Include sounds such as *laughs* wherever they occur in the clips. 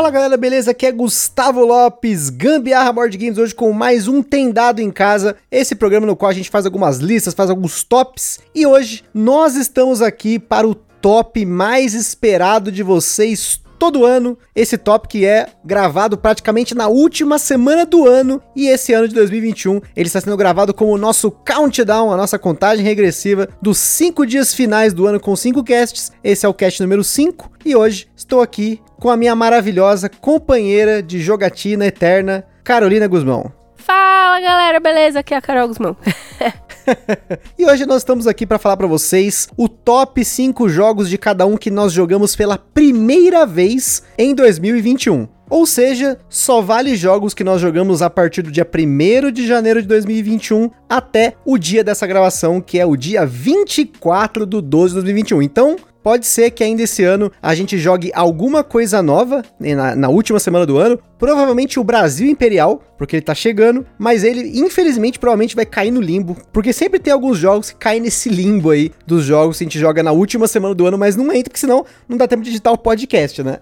Fala galera, beleza? Aqui é Gustavo Lopes, Gambiarra Board Games, hoje com mais um Tem Dado em Casa, esse programa no qual a gente faz algumas listas, faz alguns tops, e hoje nós estamos aqui para o top mais esperado de vocês todo ano, esse top que é gravado praticamente na última semana do ano, e esse ano de 2021 ele está sendo gravado como o nosso countdown, a nossa contagem regressiva dos cinco dias finais do ano com cinco casts, esse é o cast número 5, e hoje estou aqui com a minha maravilhosa companheira de jogatina eterna, Carolina Guzmão. Fala galera, beleza? Aqui é a Carol Guzmão. *laughs* e hoje nós estamos aqui para falar para vocês o top 5 jogos de cada um que nós jogamos pela primeira vez em 2021. Ou seja, só vale jogos que nós jogamos a partir do dia 1 de janeiro de 2021 até o dia dessa gravação, que é o dia 24 do 12 de 2021. Então, Pode ser que ainda esse ano a gente jogue alguma coisa nova né, na, na, última semana do ano. Provavelmente o Brasil Imperial, porque ele tá chegando, mas ele, infelizmente, provavelmente vai cair no limbo. Porque sempre tem alguns jogos que caem nesse limbo aí dos jogos que a gente joga na última semana do ano, mas não entra, porque senão não dá tempo de editar o podcast, né?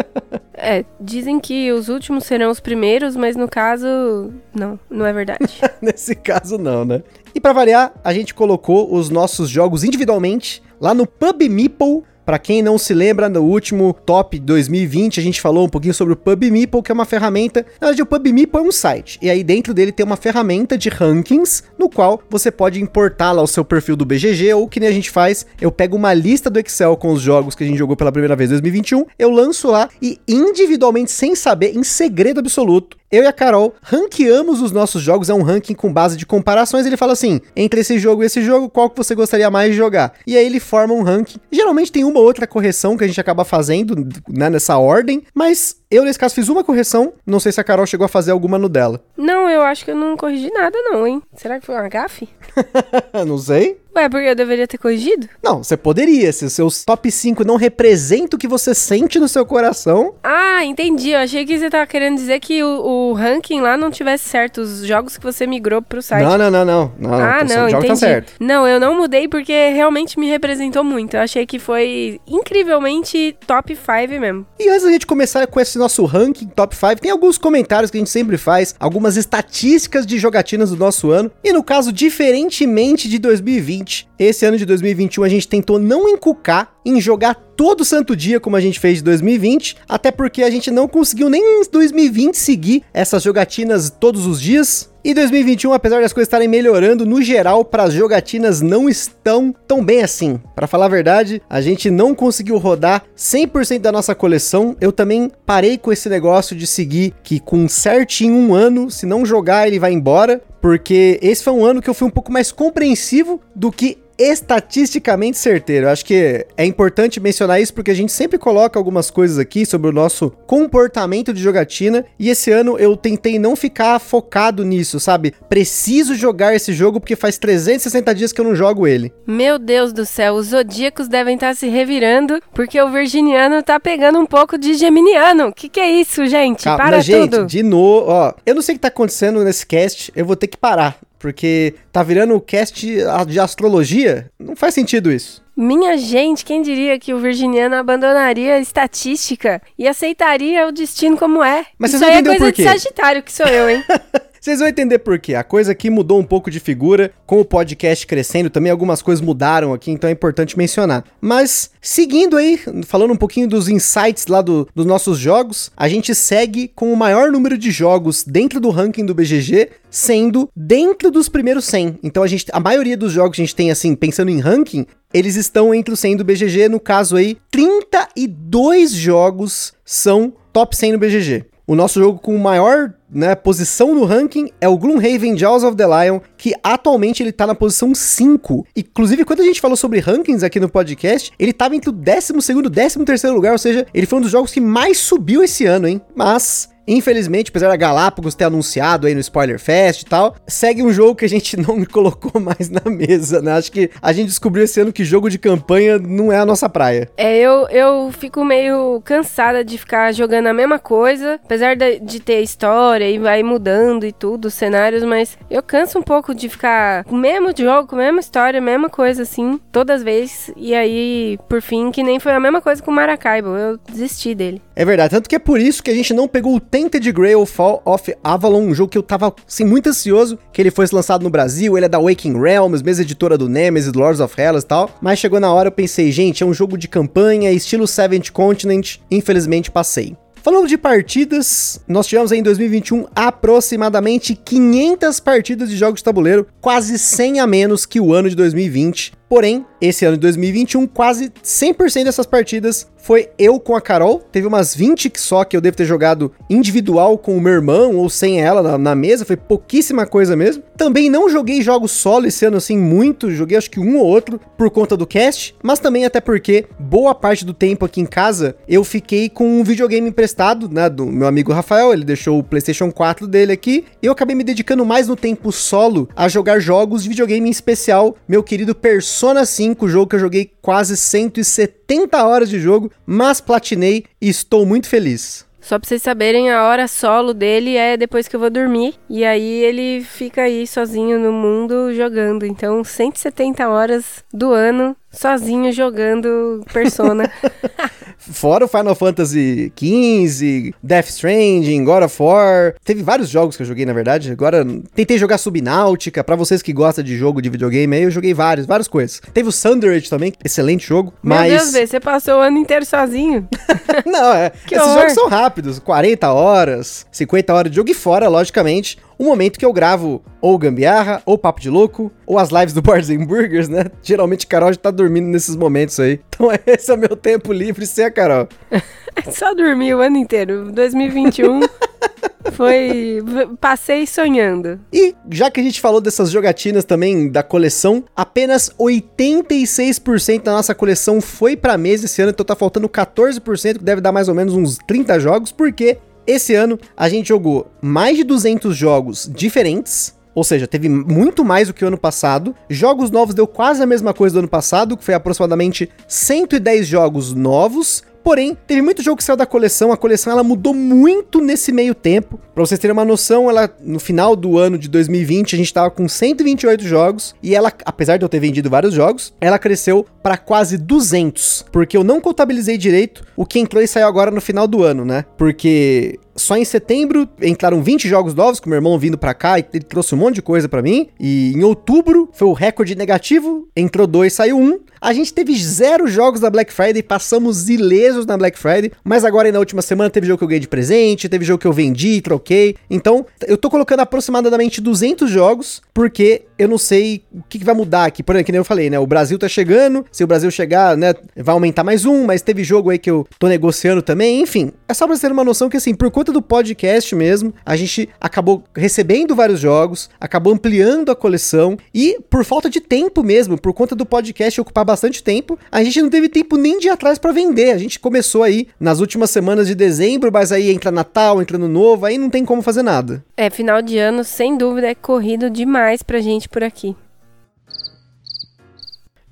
*laughs* é, dizem que os últimos serão os primeiros, mas no caso, não, não é verdade. *laughs* Nesse caso, não, né? E para variar, a gente colocou os nossos jogos individualmente lá no Pub Meeple. Para quem não se lembra, no último top 2020 a gente falou um pouquinho sobre o Pub Meeple, que é uma ferramenta. Na verdade, o Pub Meeple é um site, e aí dentro dele tem uma ferramenta de rankings, no qual você pode importar lá o seu perfil do BGG, ou que nem a gente faz, eu pego uma lista do Excel com os jogos que a gente jogou pela primeira vez em 2021, eu lanço lá e individualmente, sem saber, em segredo absoluto, eu e a Carol ranqueamos os nossos jogos, é um ranking com base de comparações. Ele fala assim: entre esse jogo e esse jogo, qual que você gostaria mais de jogar? E aí ele forma um ranking. Geralmente tem uma outra correção que a gente acaba fazendo né, nessa ordem, mas eu, nesse caso, fiz uma correção. Não sei se a Carol chegou a fazer alguma no dela. Não, eu acho que eu não corrigi nada, não, hein? Será que foi uma gafe? *laughs* não sei. Ué, porque eu deveria ter corrigido? Não, você poderia. Se os seus top 5 não representam o que você sente no seu coração. Ah, entendi. Eu achei que você tava querendo dizer que o, o ranking lá não tivesse certo. Os jogos que você migrou pro site. Não, não, não, não. não ah, não, tá entendi. tá certo. Não, eu não mudei porque realmente me representou muito. Eu achei que foi incrivelmente top 5 mesmo. E antes da gente começar com esse nosso ranking top 5, tem alguns comentários que a gente sempre faz, algumas estatísticas de jogatinas do nosso ano. E no caso, diferentemente de 2020, esse ano de 2021 a gente tentou não encucar em jogar todo santo dia como a gente fez de 2020, até porque a gente não conseguiu nem em 2020 seguir essas jogatinas todos os dias. E 2021, apesar das coisas estarem melhorando, no geral, para as jogatinas não estão tão bem assim. Para falar a verdade, a gente não conseguiu rodar 100% da nossa coleção. Eu também parei com esse negócio de seguir que com certinho um ano, se não jogar, ele vai embora. Porque esse foi um ano que eu fui um pouco mais compreensivo do que estatisticamente certeiro. Acho que é importante mencionar isso porque a gente sempre coloca algumas coisas aqui sobre o nosso comportamento de jogatina e esse ano eu tentei não ficar focado nisso, sabe? Preciso jogar esse jogo porque faz 360 dias que eu não jogo ele. Meu Deus do céu, os zodíacos devem estar se revirando porque o virginiano tá pegando um pouco de geminiano. Que que é isso, gente? Calma, Para gente, tudo. de novo, ó, eu não sei o que tá acontecendo nesse cast, eu vou ter que parar porque tá virando o cast de astrologia. Não faz sentido isso. Minha gente, quem diria que o virginiano abandonaria a estatística e aceitaria o destino como é? Mas Isso aí é coisa de Sagitário, que sou eu, hein? *laughs* Vocês vão entender por quê. A coisa aqui mudou um pouco de figura, com o podcast crescendo, também algumas coisas mudaram aqui, então é importante mencionar. Mas, seguindo aí, falando um pouquinho dos insights lá do, dos nossos jogos, a gente segue com o maior número de jogos dentro do ranking do BGG, sendo dentro dos primeiros 100. Então a gente, a maioria dos jogos que a gente tem assim, pensando em ranking, eles estão entre os 100 do BGG, no caso aí, 32 jogos são top 100 no BGG. O nosso jogo com maior né, posição no ranking é o Gloomhaven Jaws of the Lion, que atualmente ele tá na posição 5. Inclusive, quando a gente falou sobre rankings aqui no podcast, ele tava entre o 12 e o 13 lugar, ou seja, ele foi um dos jogos que mais subiu esse ano, hein? Mas infelizmente, apesar da Galápagos ter anunciado aí no Spoiler Fest e tal, segue um jogo que a gente *laughs* não colocou mais na mesa, né? Acho que a gente descobriu esse ano que jogo de campanha não é a nossa praia. É, eu, eu fico meio cansada de ficar jogando a mesma coisa, apesar de, de ter história e vai mudando e tudo, os cenários, mas eu canso um pouco de ficar com o mesmo jogo, com a mesma história, a mesma coisa assim, todas as vezes. E aí, por fim, que nem foi a mesma coisa com o Maracaibo, eu desisti dele. É verdade, tanto que é por isso que a gente não pegou o Tainted Grail Fall of Avalon, um jogo que eu tava, assim, muito ansioso que ele fosse lançado no Brasil, ele é da Waking Realms, mesma editora do Nemesis, do Lords of Hellas e tal, mas chegou na hora eu pensei, gente, é um jogo de campanha, estilo Seventh Continent, infelizmente passei. Falando de partidas, nós tivemos em 2021 aproximadamente 500 partidas de jogos de tabuleiro, quase 100 a menos que o ano de 2020. Porém, esse ano de 2021, quase 100% dessas partidas foi eu com a Carol. Teve umas 20 que só que eu devo ter jogado individual com o meu irmão ou sem ela na, na, mesa, foi pouquíssima coisa mesmo. Também não joguei jogos solo esse ano assim muito, joguei acho que um ou outro por conta do cast, mas também até porque boa parte do tempo aqui em casa eu fiquei com um videogame emprestado, né, do meu amigo Rafael, ele deixou o PlayStation 4 dele aqui, e eu acabei me dedicando mais no tempo solo a jogar jogos de videogame em especial, meu querido Persona 5, jogo que eu joguei quase 170 horas de jogo, mas platinei e estou muito feliz. Só pra vocês saberem, a hora solo dele é depois que eu vou dormir. E aí ele fica aí sozinho no mundo jogando. Então, 170 horas do ano sozinho jogando Persona. *laughs* Fora o Final Fantasy XV, Death Stranding, God of War. Teve vários jogos que eu joguei, na verdade. Agora, tentei jogar Subnáutica. Para vocês que gostam de jogo de videogame, aí eu joguei vários, várias coisas. Teve o Sundered também, excelente jogo. Meu mas... Deus, Vê, você passou o ano inteiro sozinho. *laughs* Não, é. Que esses horror. jogos são rápidos 40 horas, 50 horas de jogo e fora, logicamente, o momento que eu gravo ou gambiarra, ou papo de louco, ou as lives do and Burgers, né? Geralmente Carol já tá dormindo nesses momentos aí. Então *laughs* esse é o meu tempo livre sem a Carol. *laughs* Só dormi o ano inteiro. 2021 *laughs* foi. Passei sonhando. E já que a gente falou dessas jogatinas também da coleção, apenas 86% da nossa coleção foi pra mesa esse ano, então tá faltando 14%, que deve dar mais ou menos uns 30 jogos, porque esse ano a gente jogou mais de 200 jogos diferentes. Ou seja, teve muito mais do que o ano passado. Jogos novos deu quase a mesma coisa do ano passado, que foi aproximadamente 110 jogos novos. Porém, teve muito jogo que saiu da coleção, a coleção ela mudou muito nesse meio tempo. Para vocês terem uma noção, ela no final do ano de 2020, a gente tava com 128 jogos e ela, apesar de eu ter vendido vários jogos, ela cresceu para quase 200, porque eu não contabilizei direito o que entrou e saiu agora no final do ano, né? Porque só em setembro entraram 20 jogos novos, com meu irmão vindo para cá e ele trouxe um monte de coisa para mim. E em outubro foi o recorde negativo, entrou dois, saiu um. A gente teve zero jogos da Black Friday, passamos ilesos na Black Friday, mas agora na última semana teve jogo que eu ganhei de presente, teve jogo que eu vendi, troquei. Então, eu tô colocando aproximadamente 200 jogos, porque eu não sei o que, que vai mudar aqui. Por exemplo, que nem eu falei, né? O Brasil tá chegando, se o Brasil chegar, né, vai aumentar mais um, mas teve jogo aí que eu tô negociando também, enfim. É só pra você ter uma noção que, assim, por conta do podcast mesmo, a gente acabou recebendo vários jogos, acabou ampliando a coleção e por falta de tempo mesmo, por conta do podcast ocupar bastante tempo, a gente não teve tempo nem de ir atrás para vender. A gente começou aí nas últimas semanas de dezembro, mas aí entra Natal, entra no novo, aí não tem como fazer nada. É, final de ano, sem dúvida, é corrido demais pra gente por aqui.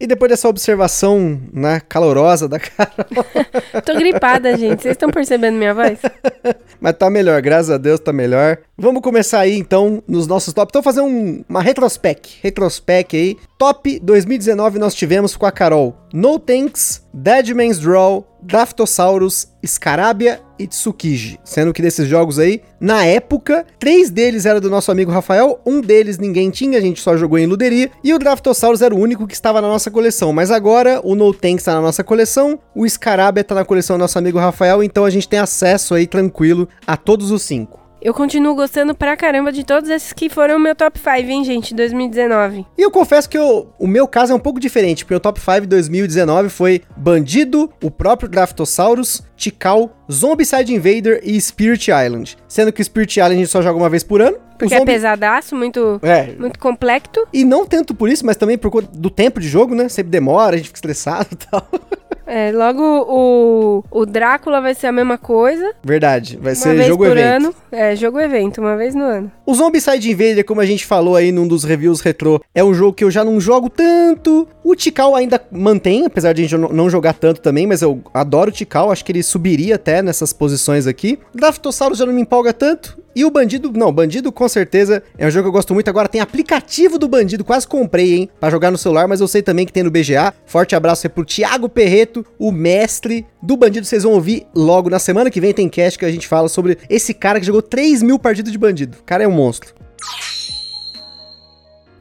E depois dessa observação, né, calorosa da *laughs* Carol. *laughs* Tô gripada, gente. Vocês estão percebendo minha voz? *laughs* Mas tá melhor, graças a Deus tá melhor. Vamos começar aí então nos nossos top. Então fazer um, uma retrospec, retrospec aí. Top 2019 nós tivemos com a Carol. No Tanks, Dead Man's Draw, Draftosaurus, Scarabia e Tsukiji. Sendo que desses jogos aí, na época, três deles era do nosso amigo Rafael, um deles ninguém tinha, a gente só jogou em luderia, e o Draftosaurus era o único que estava na nossa coleção. Mas agora o No Tanks está na nossa coleção, o Scarabia está na coleção do nosso amigo Rafael, então a gente tem acesso aí tranquilo a todos os cinco. Eu continuo gostando pra caramba de todos esses que foram o meu top 5, hein, gente, 2019. E eu confesso que eu, o meu caso é um pouco diferente, porque o top 5 2019 foi Bandido, o próprio Draftosaurus, Tikal, Zombicide Invader e Spirit Island. Sendo que o Spirit Island a gente só joga uma vez por ano. Porque é pesadaço, muito, é. muito complexo. E não tanto por isso, mas também por conta do tempo de jogo, né? Sempre demora, a gente fica estressado e tal. *laughs* É, logo o, o Drácula vai ser a mesma coisa. Verdade, vai Uma ser jogo evento. ano. É, jogo evento, uma vez no ano. O Zombicide Invader, como a gente falou aí num dos reviews retrô, é um jogo que eu já não jogo tanto. O Tikal ainda mantém, apesar de a gente não- jogar tanto também, mas eu adoro o Tikal, acho que ele subiria até nessas posições aqui. Graftossauro já não me empolga tanto. E o Bandido, não, Bandido com certeza é um jogo que eu gosto muito. Agora tem aplicativo do Bandido, quase comprei, hein, pra jogar no celular, mas eu sei também que tem no BGA. Forte abraço aí pro Thiago Perreto, o mestre do Bandido. Vocês vão ouvir logo na semana que vem. Tem cast que a gente fala sobre esse cara que jogou 3 mil partidas de Bandido. O cara é um monstro.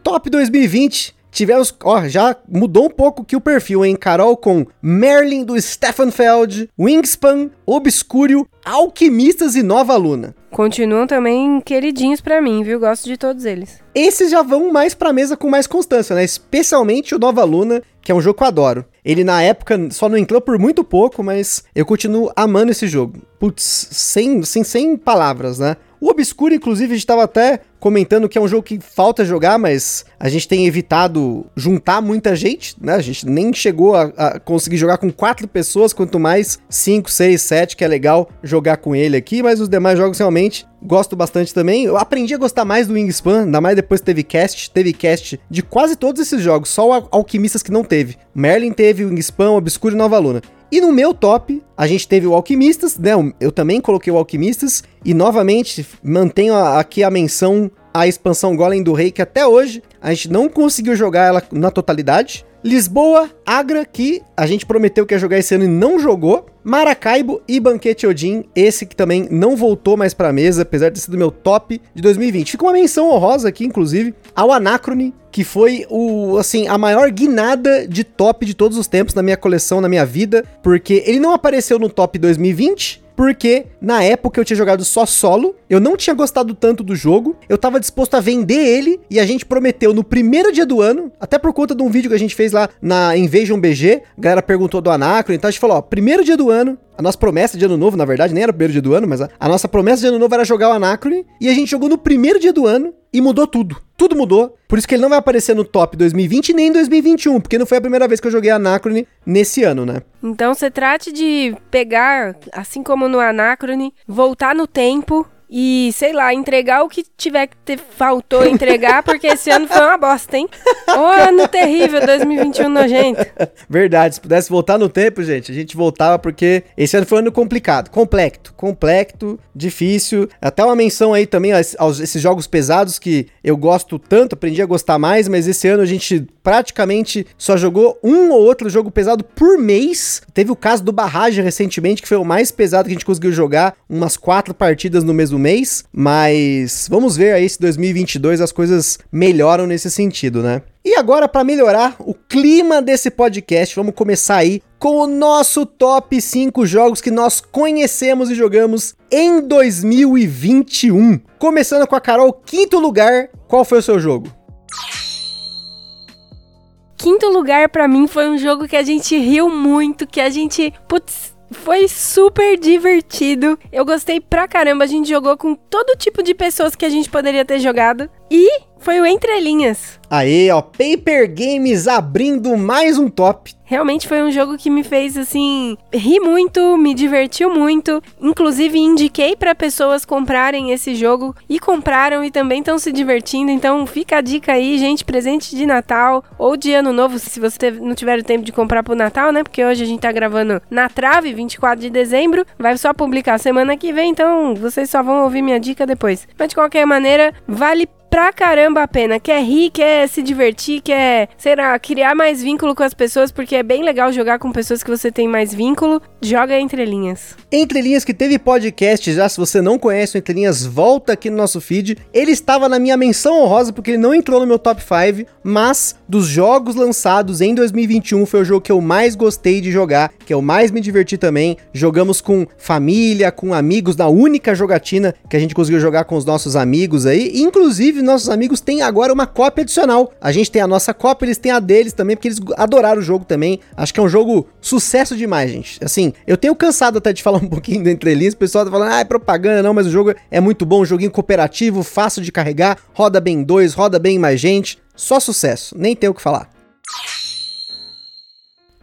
Top 2020. Tivemos, ó, já mudou um pouco que o perfil, hein? Carol com Merlin do Steffenfeld, Wingspan, Obscuro, Alquimistas e Nova Luna. Continuam também queridinhos pra mim, viu? Gosto de todos eles. Esses já vão mais pra mesa com mais constância, né? Especialmente o Nova Luna, que é um jogo que eu adoro. Ele na época só não entrou por muito pouco, mas eu continuo amando esse jogo. Putz, sem, sem, sem palavras, né? O Obscuro, inclusive, a gente tava até comentando que é um jogo que falta jogar, mas a gente tem evitado juntar muita gente, né? A gente nem chegou a, a conseguir jogar com quatro pessoas, quanto mais cinco, seis, sete, que é legal jogar com ele aqui, mas os demais jogos realmente gosto bastante também. Eu aprendi a gostar mais do Wingspan, ainda mais depois que teve cast, teve cast de quase todos esses jogos, só o Al- Alquimistas que não teve. Merlin teve, Wingspan, Obscuro e Nova Luna. E no meu top, a gente teve o Alquimistas, né? Eu também coloquei o Alquimistas. E novamente, mantenho aqui a menção à expansão Golem do Rei, que até hoje a gente não conseguiu jogar ela na totalidade. Lisboa, Agra, que a gente prometeu que ia jogar esse ano e não jogou. Maracaibo e Banquete Odin, esse que também não voltou mais pra mesa, apesar de ter sido meu top de 2020. Fica uma menção honrosa aqui, inclusive, ao Anacrone, que foi o, assim, a maior guinada de top de todos os tempos na minha coleção, na minha vida, porque ele não apareceu no top 2020, porque na época eu tinha jogado só solo, eu não tinha gostado tanto do jogo, eu tava disposto a vender ele e a gente prometeu no primeiro dia do ano, até por conta de um vídeo que a gente fez lá na Invasion BG, a galera perguntou do Anacron, então a gente falou, ó, primeiro dia do ano, a nossa promessa de ano novo, na verdade, nem era o primeiro dia do ano, mas a, a nossa promessa de ano novo era jogar o Anacron, e a gente jogou no primeiro dia do ano e mudou tudo. Tudo mudou. Por isso que ele não vai aparecer no top 2020 nem 2021, porque não foi a primeira vez que eu joguei Anacron nesse ano, né? Então você trate de pegar, assim como no Anacrone, voltar no tempo e, sei lá, entregar o que tiver que ter faltou entregar, porque esse ano foi uma bosta, hein? Ô, ano terrível, 2021 nogento. *laughs* Verdade, se pudesse voltar no tempo, gente, a gente voltava porque esse ano foi um ano complicado, complexo, complexo, difícil. Até uma menção aí também aos, esses jogos pesados que eu gosto tanto, aprendi a gostar mais, mas esse ano a gente praticamente só jogou um ou outro jogo pesado por mês. Teve o caso do Barrage recentemente, que foi o mais pesado que a gente conseguiu jogar, umas quatro partidas no mesmo mês, mas vamos ver aí se 2022 as coisas melhoram nesse sentido, né? E agora, para melhorar o clima desse podcast, vamos começar aí com o nosso top 5 jogos que nós conhecemos e jogamos em 2021. Começando com a Carol, quinto lugar, qual foi o seu jogo? Quinto lugar pra mim foi um jogo que a gente riu muito, que a gente, putz, foi super divertido. Eu gostei pra caramba, a gente jogou com todo tipo de pessoas que a gente poderia ter jogado e foi o Entre Linhas. Aê, ó, Paper Games abrindo mais um top. Realmente foi um jogo que me fez assim rir muito, me divertiu muito. Inclusive indiquei para pessoas comprarem esse jogo e compraram e também estão se divertindo. Então fica a dica aí, gente, presente de Natal ou de Ano Novo, se você teve- não tiver o tempo de comprar pro Natal, né? Porque hoje a gente tá gravando na trave, 24 de dezembro, vai só publicar semana que vem, então vocês só vão ouvir minha dica depois. Mas de qualquer maneira, vale pra caramba a pena. Quer rir, quer se divertir, quer, sei lá, criar mais vínculo com as pessoas, porque é bem legal jogar com pessoas que você tem mais vínculo. Joga entre linhas. Entre Linhas que teve podcast já, se você não conhece o Entre Linhas, volta aqui no nosso feed. Ele estava na minha menção honrosa porque ele não entrou no meu top 5, mas dos jogos lançados em 2021 foi o jogo que eu mais gostei de jogar, que eu mais me diverti também. Jogamos com família, com amigos, na única jogatina que a gente conseguiu jogar com os nossos amigos aí. E, inclusive, nossos amigos têm agora uma cópia adicional. A gente tem a nossa cópia, eles têm a deles também, porque eles adoraram o jogo também. Acho que é um jogo sucesso demais, gente. Assim, eu tenho cansado até de *laughs* falar um pouquinho do Entre o pessoal tá falando, ah, é propaganda, não, mas o jogo é muito bom, um joguinho cooperativo, fácil de carregar, roda bem em dois, roda bem mais gente. Só sucesso, nem tem o que falar.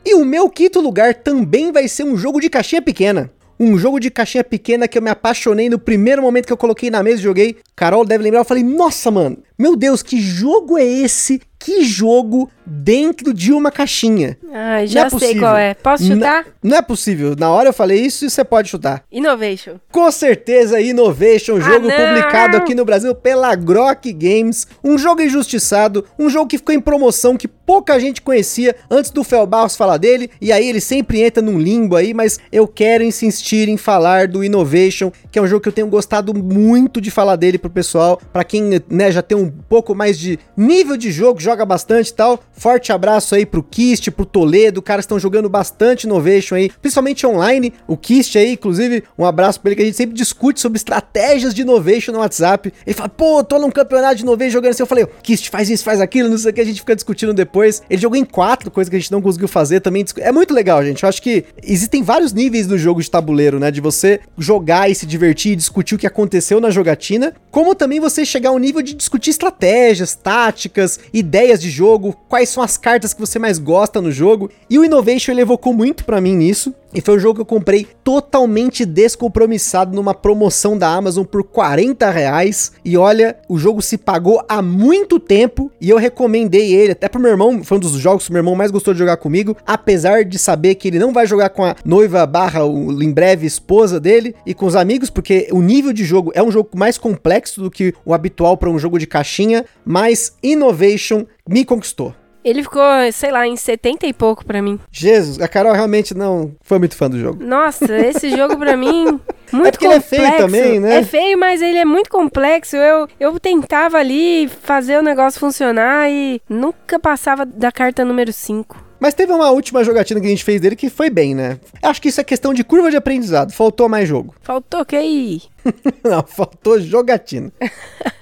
E o meu quinto lugar também vai ser um jogo de caixinha pequena. Um jogo de caixinha pequena que eu me apaixonei no primeiro momento que eu coloquei na mesa e joguei. Carol deve lembrar, eu falei, nossa, mano, meu Deus, que jogo é esse? Que jogo dentro de uma caixinha? Ah, já é sei possível. qual é. Posso chutar? Não, não é possível. Na hora eu falei isso e você pode chutar. Innovation. Com certeza, Innovation, ah, jogo ah, publicado aqui no Brasil pela Grok Games. Um jogo injustiçado, um jogo que ficou em promoção, que pouca gente conhecia antes do Fel Barros falar dele. E aí ele sempre entra num limbo aí, mas eu quero insistir em falar do Innovation, que é um jogo que eu tenho gostado muito de falar dele pro pessoal. para quem né, já tem um pouco mais de nível de jogo, joga bastante e tal. Forte abraço aí pro Kist, pro Toledo, caras estão jogando bastante Innovation aí, principalmente online. O Kist aí, inclusive, um abraço pra ele que a gente sempre discute sobre estratégias de Innovation no WhatsApp. Ele fala, pô, tô num campeonato de Innovation jogando assim. Eu falei, Kist, faz isso, faz aquilo, não sei o que, a gente fica discutindo depois. Ele jogou em quatro, coisa que a gente não conseguiu fazer também. É muito legal, gente. Eu acho que existem vários níveis do jogo de tabuleiro, né? De você jogar e se divertir, discutir o que aconteceu na jogatina, como também você chegar ao nível de discutir estratégias, táticas, ideias de jogo, quais são as cartas que você mais gosta no jogo. E o Innovation ele evocou muito para mim nisso. E foi um jogo que eu comprei totalmente descompromissado numa promoção da Amazon por 40 reais. E olha, o jogo se pagou há muito tempo e eu recomendei ele até pro meu irmão. Foi um dos jogos que o meu irmão mais gostou de jogar comigo. Apesar de saber que ele não vai jogar com a noiva barra em breve esposa dele e com os amigos, porque o nível de jogo é um jogo mais complexo do que o habitual para um jogo de caixinha. Mas Innovation me conquistou. Ele ficou, sei lá, em 70 e pouco para mim. Jesus, a Carol realmente não foi muito fã do jogo. Nossa, *laughs* esse jogo para mim muito é porque complexo. ele é feio também, né? É feio, mas ele é muito complexo. Eu, eu tentava ali fazer o negócio funcionar e nunca passava da carta número 5. Mas teve uma última jogatina que a gente fez dele que foi bem, né? Acho que isso é questão de curva de aprendizado. Faltou mais jogo. Faltou que aí? *laughs* Não, faltou jogatina. *laughs*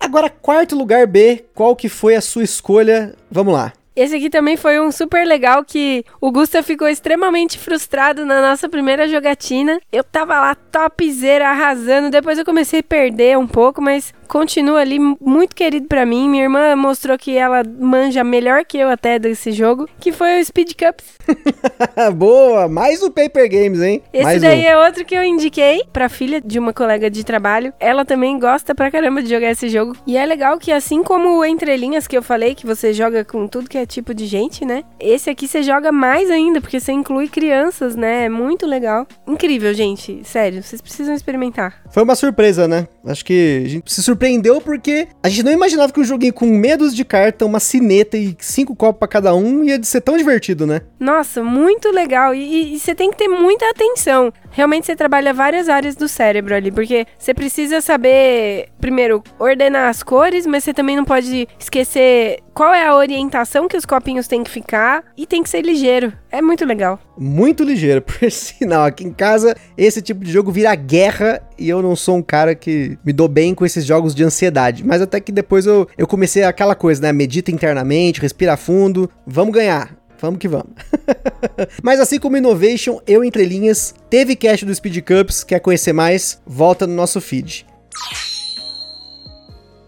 Agora, quarto lugar B, qual que foi a sua escolha? Vamos lá. Esse aqui também foi um super legal que o Gusta ficou extremamente frustrado na nossa primeira jogatina. Eu tava lá topzera, arrasando. Depois eu comecei a perder um pouco, mas continua ali muito querido para mim. Minha irmã mostrou que ela manja melhor que eu até desse jogo, que foi o Speed Cups. *laughs* Boa, mais o Paper Games, hein? Esse mais daí um. é outro que eu indiquei pra filha de uma colega de trabalho. Ela também gosta pra caramba de jogar esse jogo. E é legal que assim como o Entre Linhas que eu falei, que você joga com tudo que é tipo de gente, né? Esse aqui você joga mais ainda, porque você inclui crianças, né? É muito legal. Incrível, gente. Sério, vocês precisam experimentar. Foi uma surpresa, né? Acho que a gente se surpreendeu porque a gente não imaginava que um joguinho com medos de carta, uma cineta e cinco copos para cada um ia ser tão divertido, né? Nossa, muito legal. E, e você tem que ter muita atenção. Realmente você trabalha várias áreas do cérebro ali, porque você precisa saber, primeiro, ordenar as cores, mas você também não pode esquecer qual é a orientação que os copinhos têm que ficar e tem que ser ligeiro. É muito legal. Muito ligeiro, *laughs* por sinal. Aqui em casa, esse tipo de jogo vira guerra e eu não sou um cara que me dou bem com esses jogos de ansiedade. Mas até que depois eu, eu comecei aquela coisa, né? Medita internamente, respira fundo, vamos ganhar. Vamos que vamos. *laughs* Mas assim como Innovation, eu entre linhas, teve cast do Speed Cups, quer conhecer mais? Volta no nosso feed.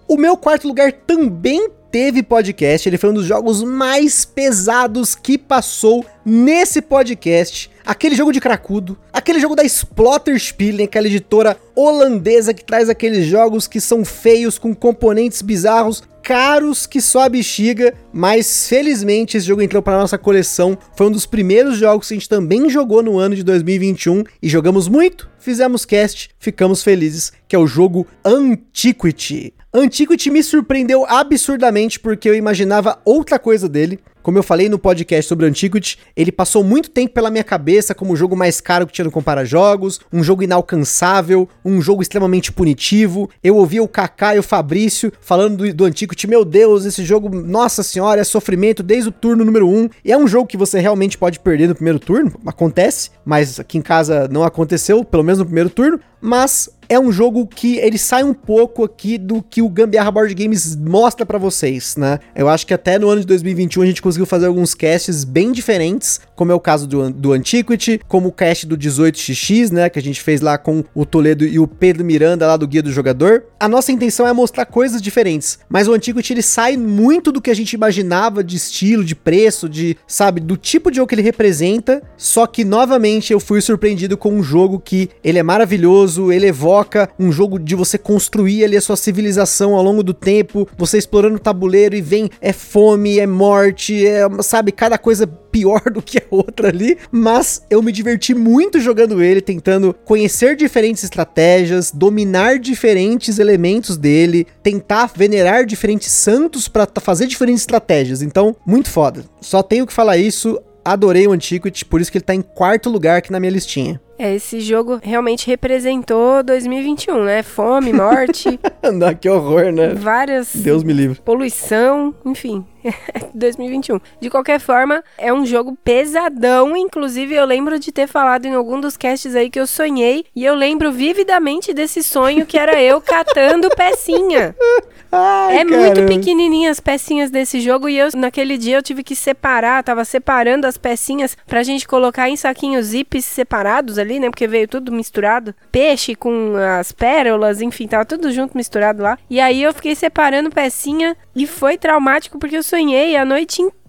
O meu quarto lugar também teve podcast, ele foi um dos jogos mais pesados que passou nesse podcast. Aquele jogo de cracudo, aquele jogo da Splotterspielen, aquela editora holandesa que traz aqueles jogos que são feios, com componentes bizarros, caros que só a bexiga, mas felizmente esse jogo entrou para nossa coleção. Foi um dos primeiros jogos que a gente também jogou no ano de 2021 e jogamos muito, fizemos cast, ficamos felizes, que é o jogo Antiquity. Antiquity me surpreendeu absurdamente porque eu imaginava outra coisa dele. Como eu falei no podcast sobre Antiquity, ele passou muito tempo pela minha cabeça como o jogo mais caro que tinha no Compara Jogos, um jogo inalcançável, um jogo extremamente punitivo. Eu ouvia o Kaká e o Fabrício falando do, do Antiquity, meu Deus, esse jogo, nossa senhora, é sofrimento desde o turno número 1. E é um jogo que você realmente pode perder no primeiro turno, acontece, mas aqui em casa não aconteceu, pelo menos no primeiro turno. Mas é um jogo que ele sai um pouco aqui do que o Gambiarra Board Games mostra para vocês, né? Eu acho que até no ano de 2021 a gente conseguiu fazer alguns casts bem diferentes, como é o caso do, do Antiquity, como o cast do 18xx, né, que a gente fez lá com o Toledo e o Pedro Miranda lá do Guia do Jogador. A nossa intenção é mostrar coisas diferentes, mas o Antiquity ele sai muito do que a gente imaginava de estilo, de preço, de, sabe, do tipo de jogo que ele representa, só que novamente eu fui surpreendido com um jogo que ele é maravilhoso, ele evoca um jogo de você construir ali a sua civilização ao longo do tempo, você explorando o tabuleiro e vem é fome, é morte, é, sabe, cada coisa pior do que a outra ali, mas eu me diverti muito jogando ele, tentando conhecer diferentes estratégias, dominar diferentes elementos dele, tentar venerar diferentes santos para fazer diferentes estratégias. Então, muito foda. Só tenho que falar isso. Adorei o Antiquity, por isso que ele tá em quarto lugar aqui na minha listinha. É, esse jogo realmente representou 2021, né? Fome, morte. *laughs* Não, que horror, né? Várias. Deus me livre. Poluição, enfim. *laughs* 2021. De qualquer forma, é um jogo pesadão. Inclusive, eu lembro de ter falado em algum dos casts aí que eu sonhei. E eu lembro vividamente desse sonho que era eu catando pecinha. *laughs* Ai, é caramba. muito pequenininha as pecinhas desse jogo e eu naquele dia eu tive que separar, tava separando as pecinhas pra gente colocar em saquinhos zips separados ali, né? Porque veio tudo misturado. Peixe com as pérolas, enfim, tava tudo junto misturado lá. E aí eu fiquei separando pecinha e foi traumático porque eu sonhei a noite inteira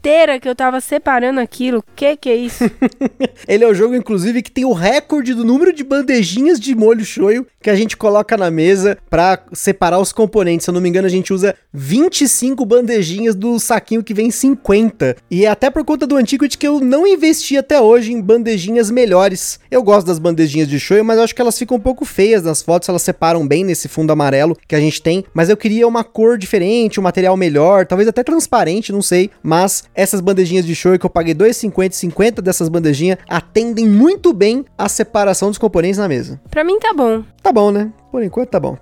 que eu tava separando aquilo. Que que é isso? *laughs* Ele é o jogo, inclusive, que tem o recorde do número de bandejinhas de molho shoyu que a gente coloca na mesa para separar os componentes. Se eu não me engano, a gente usa 25 bandejinhas do saquinho que vem 50. E é até por conta do Antiquity que eu não investi até hoje em bandejinhas melhores. Eu gosto das bandejinhas de shoyu, mas acho que elas ficam um pouco feias nas fotos, elas separam bem nesse fundo amarelo que a gente tem. Mas eu queria uma cor diferente, um material melhor, talvez até transparente, não sei. Mas essas bandejinhas de shoyu que eu paguei 2,50 50 dessas bandejinhas atendem muito bem a separação dos componentes na mesa. pra mim tá bom. Tá bom, né? Por enquanto tá bom.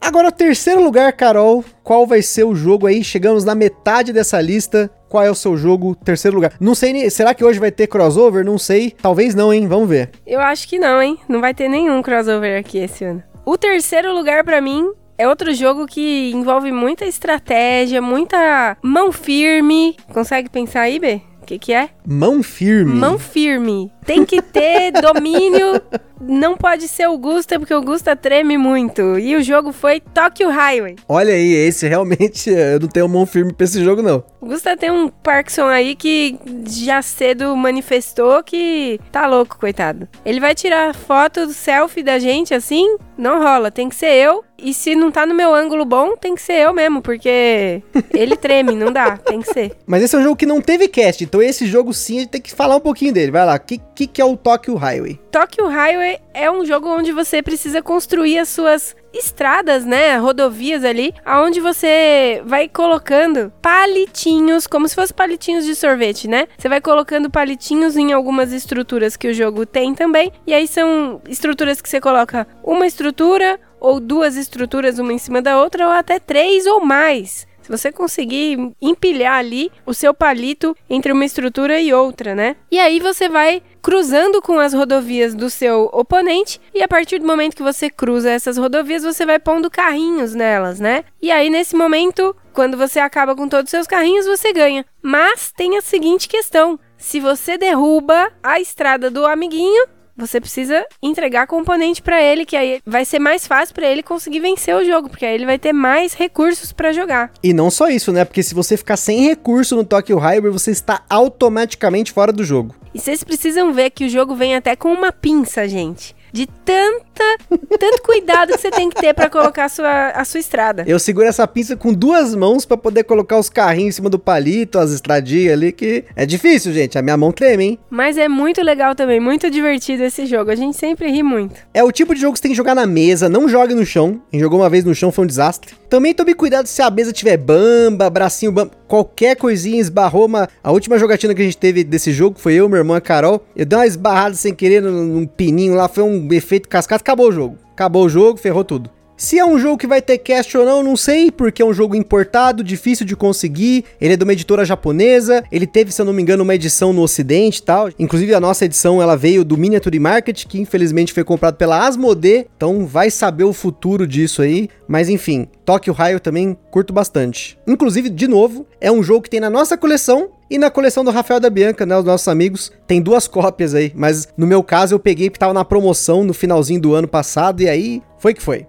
Agora, terceiro lugar, Carol. Qual vai ser o jogo aí? Chegamos na metade dessa lista. Qual é o seu jogo? Terceiro lugar. Não sei, será que hoje vai ter crossover? Não sei. Talvez não, hein? Vamos ver. Eu acho que não, hein? Não vai ter nenhum crossover aqui esse ano. O terceiro lugar pra mim é outro jogo que envolve muita estratégia, muita mão firme. Consegue pensar aí, B? O que, que é? Mão firme. Mão firme. Tem que ter *laughs* domínio. Não pode ser o Gusta, porque o Gusta treme muito. E o jogo foi Tokyo Highway. Olha aí, esse realmente *laughs* eu não tenho mão firme pra esse jogo, não. O Gusta tem um Parkinson aí que já cedo manifestou que tá louco, coitado. Ele vai tirar foto do selfie da gente assim? Não rola, tem que ser eu. E se não tá no meu ângulo bom, tem que ser eu mesmo, porque *laughs* ele treme, não dá, tem que ser. Mas esse é um jogo que não teve cast, então esse jogo sim a gente tem que falar um pouquinho dele. Vai lá, o que, que, que é o Tokyo Highway? Tokyo Highway é um jogo onde você precisa construir as suas estradas, né, rodovias ali, aonde você vai colocando palitinhos, como se fossem palitinhos de sorvete, né? Você vai colocando palitinhos em algumas estruturas que o jogo tem também, e aí são estruturas que você coloca uma estrutura ou duas estruturas uma em cima da outra ou até três ou mais. Se você conseguir empilhar ali o seu palito entre uma estrutura e outra, né? E aí você vai cruzando com as rodovias do seu oponente e a partir do momento que você cruza essas rodovias, você vai pondo carrinhos nelas, né? E aí nesse momento, quando você acaba com todos os seus carrinhos, você ganha. Mas tem a seguinte questão: se você derruba a estrada do amiguinho, você precisa entregar componente pra ele, que aí vai ser mais fácil pra ele conseguir vencer o jogo, porque aí ele vai ter mais recursos pra jogar. E não só isso, né? Porque se você ficar sem recurso no Tokyo Highway, você está automaticamente fora do jogo. E vocês precisam ver que o jogo vem até com uma pinça, gente. De tanta, tanto cuidado que você tem que ter pra colocar a sua, a sua estrada. Eu seguro essa pinça com duas mãos pra poder colocar os carrinhos em cima do palito, as estradinhas ali, que é difícil, gente. A minha mão treme, hein? Mas é muito legal também, muito divertido esse jogo. A gente sempre ri muito. É o tipo de jogo que você tem que jogar na mesa, não jogue no chão. Quem jogou uma vez no chão foi um desastre. Também tome cuidado se a mesa tiver bamba, bracinho bamba, qualquer coisinha esbarrou uma... A última jogatina que a gente teve desse jogo foi eu, meu irmão e a Carol. Eu dei uma esbarrada sem querer num pininho lá, foi um efeito cascata, acabou o jogo. Acabou o jogo, ferrou tudo. Se é um jogo que vai ter cast ou não, não sei, porque é um jogo importado, difícil de conseguir. Ele é de uma editora japonesa, ele teve, se eu não me engano, uma edição no ocidente e tal. Inclusive a nossa edição, ela veio do Miniature Market, que infelizmente foi comprado pela Asmodee, então vai saber o futuro disso aí. Mas enfim, Tokyo Raio também curto bastante. Inclusive, de novo, é um jogo que tem na nossa coleção e na coleção do Rafael da Bianca, né, os nossos amigos, tem duas cópias aí, mas no meu caso eu peguei que tava na promoção no finalzinho do ano passado e aí foi que foi.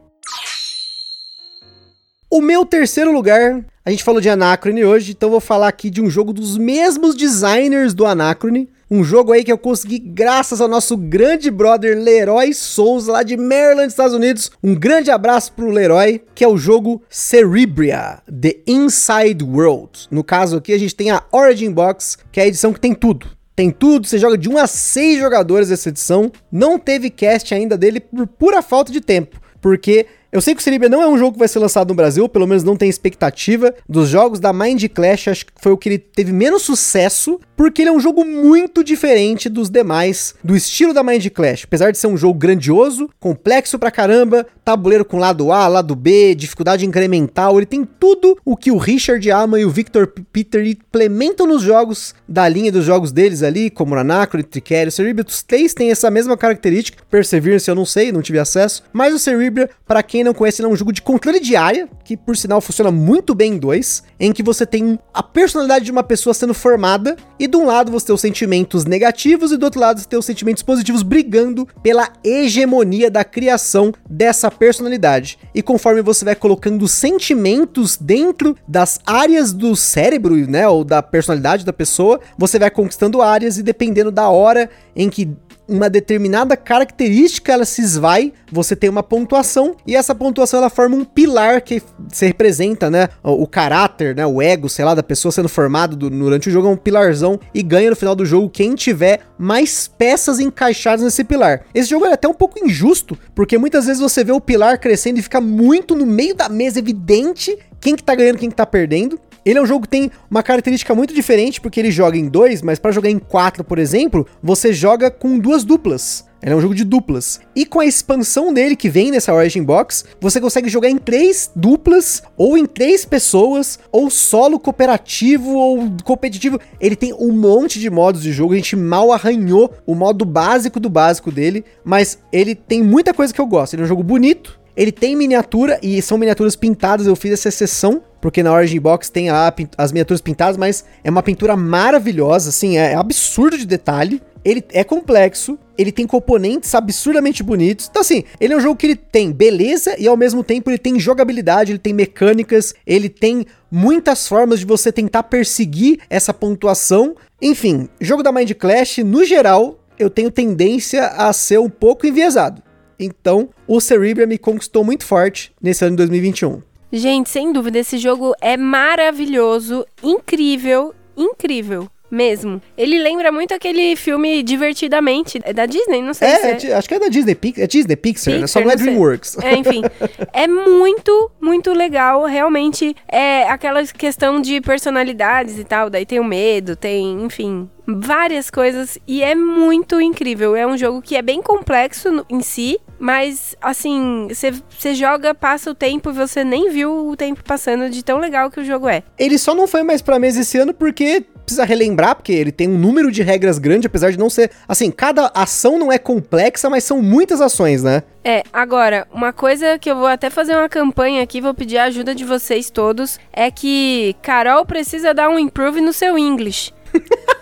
O meu terceiro lugar, a gente falou de Anacrone hoje, então vou falar aqui de um jogo dos mesmos designers do Anacrone, um jogo aí que eu consegui graças ao nosso grande brother Leroy Souza, lá de Maryland, Estados Unidos. Um grande abraço pro Leroy, que é o jogo Cerebria, The Inside World. No caso aqui, a gente tem a Origin Box, que é a edição que tem tudo. Tem tudo, você joga de 1 a 6 jogadores essa edição. Não teve cast ainda dele por pura falta de tempo, porque eu sei que o Cerebria não é um jogo que vai ser lançado no Brasil, pelo menos não tem expectativa. Dos jogos da Mind Clash, acho que foi o que ele teve menos sucesso, porque ele é um jogo muito diferente dos demais, do estilo da Mind Clash. Apesar de ser um jogo grandioso, complexo pra caramba, tabuleiro com lado A, lado B, dificuldade incremental, ele tem tudo o que o Richard ama e o Victor Peter implementam nos jogos da linha dos jogos deles ali, como Anacron, Tricerion, Cerebria. Os três têm essa mesma característica, Perseverance eu não sei, não tive acesso, mas o Cerebria, para quem quem não conhece, ele é um jogo de controle de área, que por sinal funciona muito bem em dois, em que você tem a personalidade de uma pessoa sendo formada, e de um lado você tem os sentimentos negativos, e do outro lado você tem os sentimentos positivos brigando pela hegemonia da criação dessa personalidade. E conforme você vai colocando sentimentos dentro das áreas do cérebro, né, ou da personalidade da pessoa, você vai conquistando áreas, e dependendo da hora em que uma determinada característica ela se esvai, você tem uma pontuação e essa pontuação ela forma um pilar que se representa, né, o, o caráter, né, o ego, sei lá, da pessoa sendo formado do, durante o jogo é um pilarzão e ganha no final do jogo quem tiver mais peças encaixadas nesse pilar. Esse jogo é até um pouco injusto, porque muitas vezes você vê o pilar crescendo e fica muito no meio da mesa evidente quem que tá ganhando, quem que tá perdendo. Ele é um jogo que tem uma característica muito diferente, porque ele joga em dois, mas para jogar em quatro, por exemplo, você joga com duas duplas. Ele é um jogo de duplas. E com a expansão dele que vem nessa Origin Box, você consegue jogar em três duplas, ou em três pessoas, ou solo cooperativo, ou competitivo. Ele tem um monte de modos de jogo, a gente mal arranhou o modo básico do básico dele, mas ele tem muita coisa que eu gosto. Ele é um jogo bonito, ele tem miniatura e são miniaturas pintadas. Eu fiz essa exceção porque na Origin Box tem as miniaturas pintadas, mas é uma pintura maravilhosa, assim, é absurdo de detalhe. Ele é complexo, ele tem componentes absurdamente bonitos. Então, assim, ele é um jogo que ele tem beleza e ao mesmo tempo ele tem jogabilidade, ele tem mecânicas, ele tem muitas formas de você tentar perseguir essa pontuação. Enfim, jogo da Mind Clash, no geral, eu tenho tendência a ser um pouco enviesado. Então, o Cerebria me conquistou muito forte nesse ano de 2021. Gente, sem dúvida, esse jogo é maravilhoso, incrível, incrível. Mesmo. Ele lembra muito aquele filme Divertidamente. É da Disney, não sei é, se é. Acho que é da Disney. É Disney, Pixar, Pixar né? Só não é DreamWorks. É, enfim. *laughs* é muito, muito legal. Realmente, é aquela questão de personalidades e tal. Daí tem o medo, tem, enfim, várias coisas e é muito incrível. É um jogo que é bem complexo no, em si, mas assim, você joga, passa o tempo e você nem viu o tempo passando de tão legal que o jogo é. Ele só não foi mais pra mesa esse ano porque precisa relembrar, porque ele tem um número de regras grande, apesar de não ser. Assim, cada ação não é complexa, mas são muitas ações, né? É, agora, uma coisa que eu vou até fazer uma campanha aqui, vou pedir a ajuda de vocês todos, é que Carol precisa dar um improve no seu English. *laughs*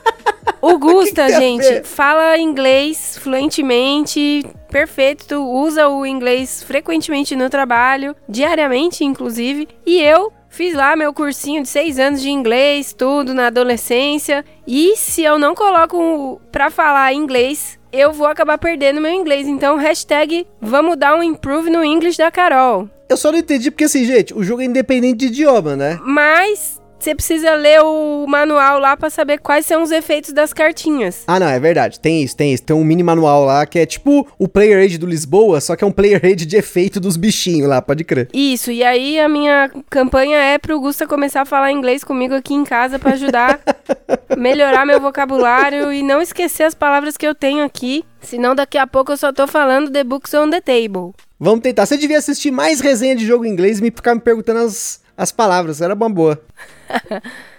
O Gusta, gente, fala inglês fluentemente, perfeito, usa o inglês frequentemente no trabalho, diariamente, inclusive. E eu fiz lá meu cursinho de seis anos de inglês, tudo na adolescência. E se eu não coloco pra falar inglês, eu vou acabar perdendo meu inglês. Então, hashtag vamos dar um improve no inglês da Carol. Eu só não entendi porque, assim, gente, o jogo é independente de idioma, né? Mas você precisa ler o manual lá para saber quais são os efeitos das cartinhas. Ah, não, é verdade. Tem isso, tem isso. Tem um mini manual lá que é tipo o Player Aid do Lisboa, só que é um Player Aid de efeito dos bichinhos lá, pode crer. Isso, e aí a minha campanha é pro Gusta começar a falar inglês comigo aqui em casa para ajudar melhorar meu vocabulário e não esquecer as palavras que eu tenho aqui, senão daqui a pouco eu só tô falando The Books on the Table. Vamos tentar. Você devia assistir mais resenha de jogo em inglês e me ficar me perguntando as, as palavras. Era uma boa. *laughs*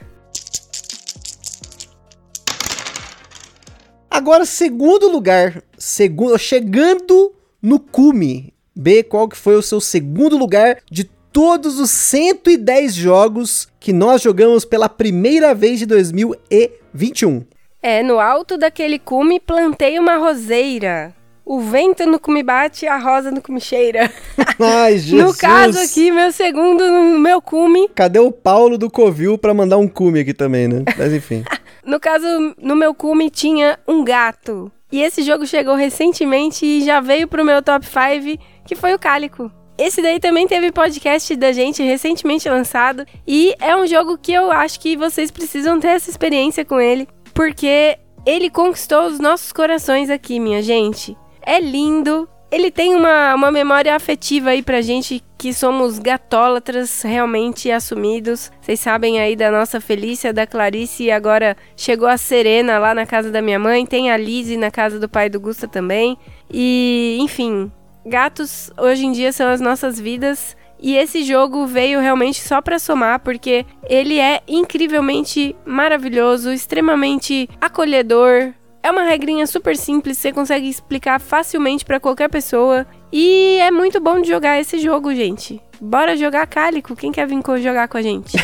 Agora, segundo lugar. Segundo, chegando no cume. B, qual que foi o seu segundo lugar de todos os 110 jogos que nós jogamos pela primeira vez de 2021? É, no alto daquele cume plantei uma roseira. O vento no cume bate, a rosa no cume cheira. *laughs* Ai, Jesus. No caso aqui, meu segundo no meu cume. Cadê o Paulo do Covil pra mandar um cume aqui também, né? Mas enfim. *laughs* no caso, no meu cume tinha um gato. E esse jogo chegou recentemente e já veio pro meu top 5, que foi o Cálico. Esse daí também teve podcast da gente recentemente lançado e é um jogo que eu acho que vocês precisam ter essa experiência com ele, porque ele conquistou os nossos corações aqui, minha gente é lindo. Ele tem uma, uma memória afetiva aí pra gente que somos gatólatras realmente assumidos. Vocês sabem aí da nossa Felícia, da Clarice e agora chegou a Serena lá na casa da minha mãe. Tem a Lizzie na casa do pai do Gusta também. E, enfim, gatos hoje em dia são as nossas vidas. E esse jogo veio realmente só para somar, porque ele é incrivelmente maravilhoso, extremamente acolhedor, é uma regrinha super simples, você consegue explicar facilmente para qualquer pessoa. E é muito bom de jogar esse jogo, gente. Bora jogar Cálico. Quem quer vir jogar com a gente?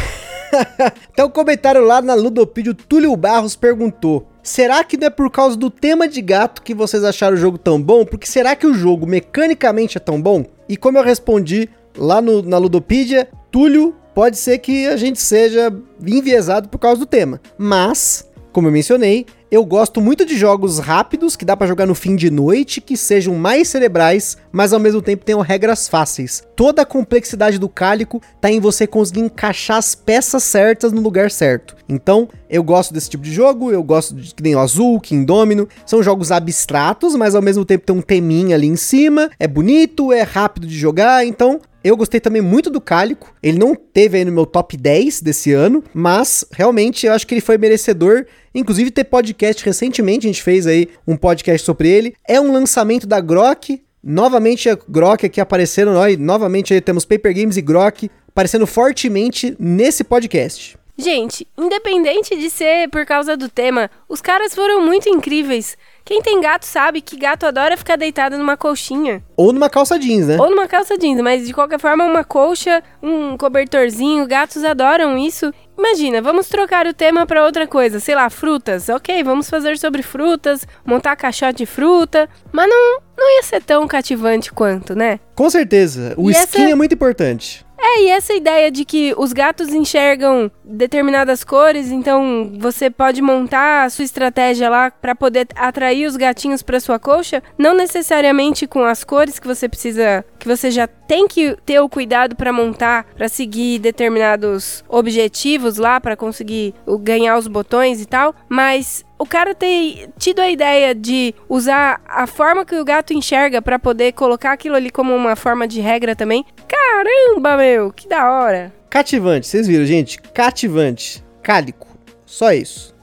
*laughs* então, comentário lá na Ludopídio, Túlio Barros perguntou: Será que não é por causa do tema de gato que vocês acharam o jogo tão bom? Porque será que o jogo mecanicamente é tão bom? E como eu respondi lá no, na Ludopedia, Túlio, pode ser que a gente seja enviesado por causa do tema. Mas, como eu mencionei, eu gosto muito de jogos rápidos, que dá para jogar no fim de noite, que sejam mais cerebrais, mas ao mesmo tempo tenham regras fáceis. Toda a complexidade do cálico tá em você conseguir encaixar as peças certas no lugar certo. Então, eu gosto desse tipo de jogo, eu gosto de que nem o Azul, que Indomino. São jogos abstratos, mas ao mesmo tempo tem um teminha ali em cima. É bonito, é rápido de jogar, então eu gostei também muito do Cálico. Ele não teve aí no meu top 10 desse ano, mas realmente eu acho que ele foi merecedor Inclusive, ter podcast recentemente, a gente fez aí um podcast sobre ele. É um lançamento da Grok. Novamente a Grok aqui aparecendo, nós, novamente aí temos Paper Games e Grok aparecendo fortemente nesse podcast. Gente, independente de ser por causa do tema, os caras foram muito incríveis. Quem tem gato sabe que gato adora ficar deitado numa colchinha. Ou numa calça jeans, né? Ou numa calça jeans, mas de qualquer forma, uma colcha, um cobertorzinho, gatos adoram isso. Imagina, vamos trocar o tema para outra coisa, sei lá, frutas. Ok, vamos fazer sobre frutas, montar caixote de fruta, mas não, não ia ser tão cativante quanto, né? Com certeza. O e skin essa... é muito importante. É, e essa ideia de que os gatos enxergam determinadas cores, então você pode montar a sua estratégia lá para poder atrair os gatinhos para sua coxa, não necessariamente com as cores que você precisa, que você já tem que ter o cuidado para montar, para seguir determinados objetivos lá, para conseguir ganhar os botões e tal, mas o cara ter tido a ideia de usar a forma que o gato enxerga para poder colocar aquilo ali como uma forma de regra também. Caramba, meu, que da hora. Cativante, vocês viram, gente? Cativante. Cálico. Só isso.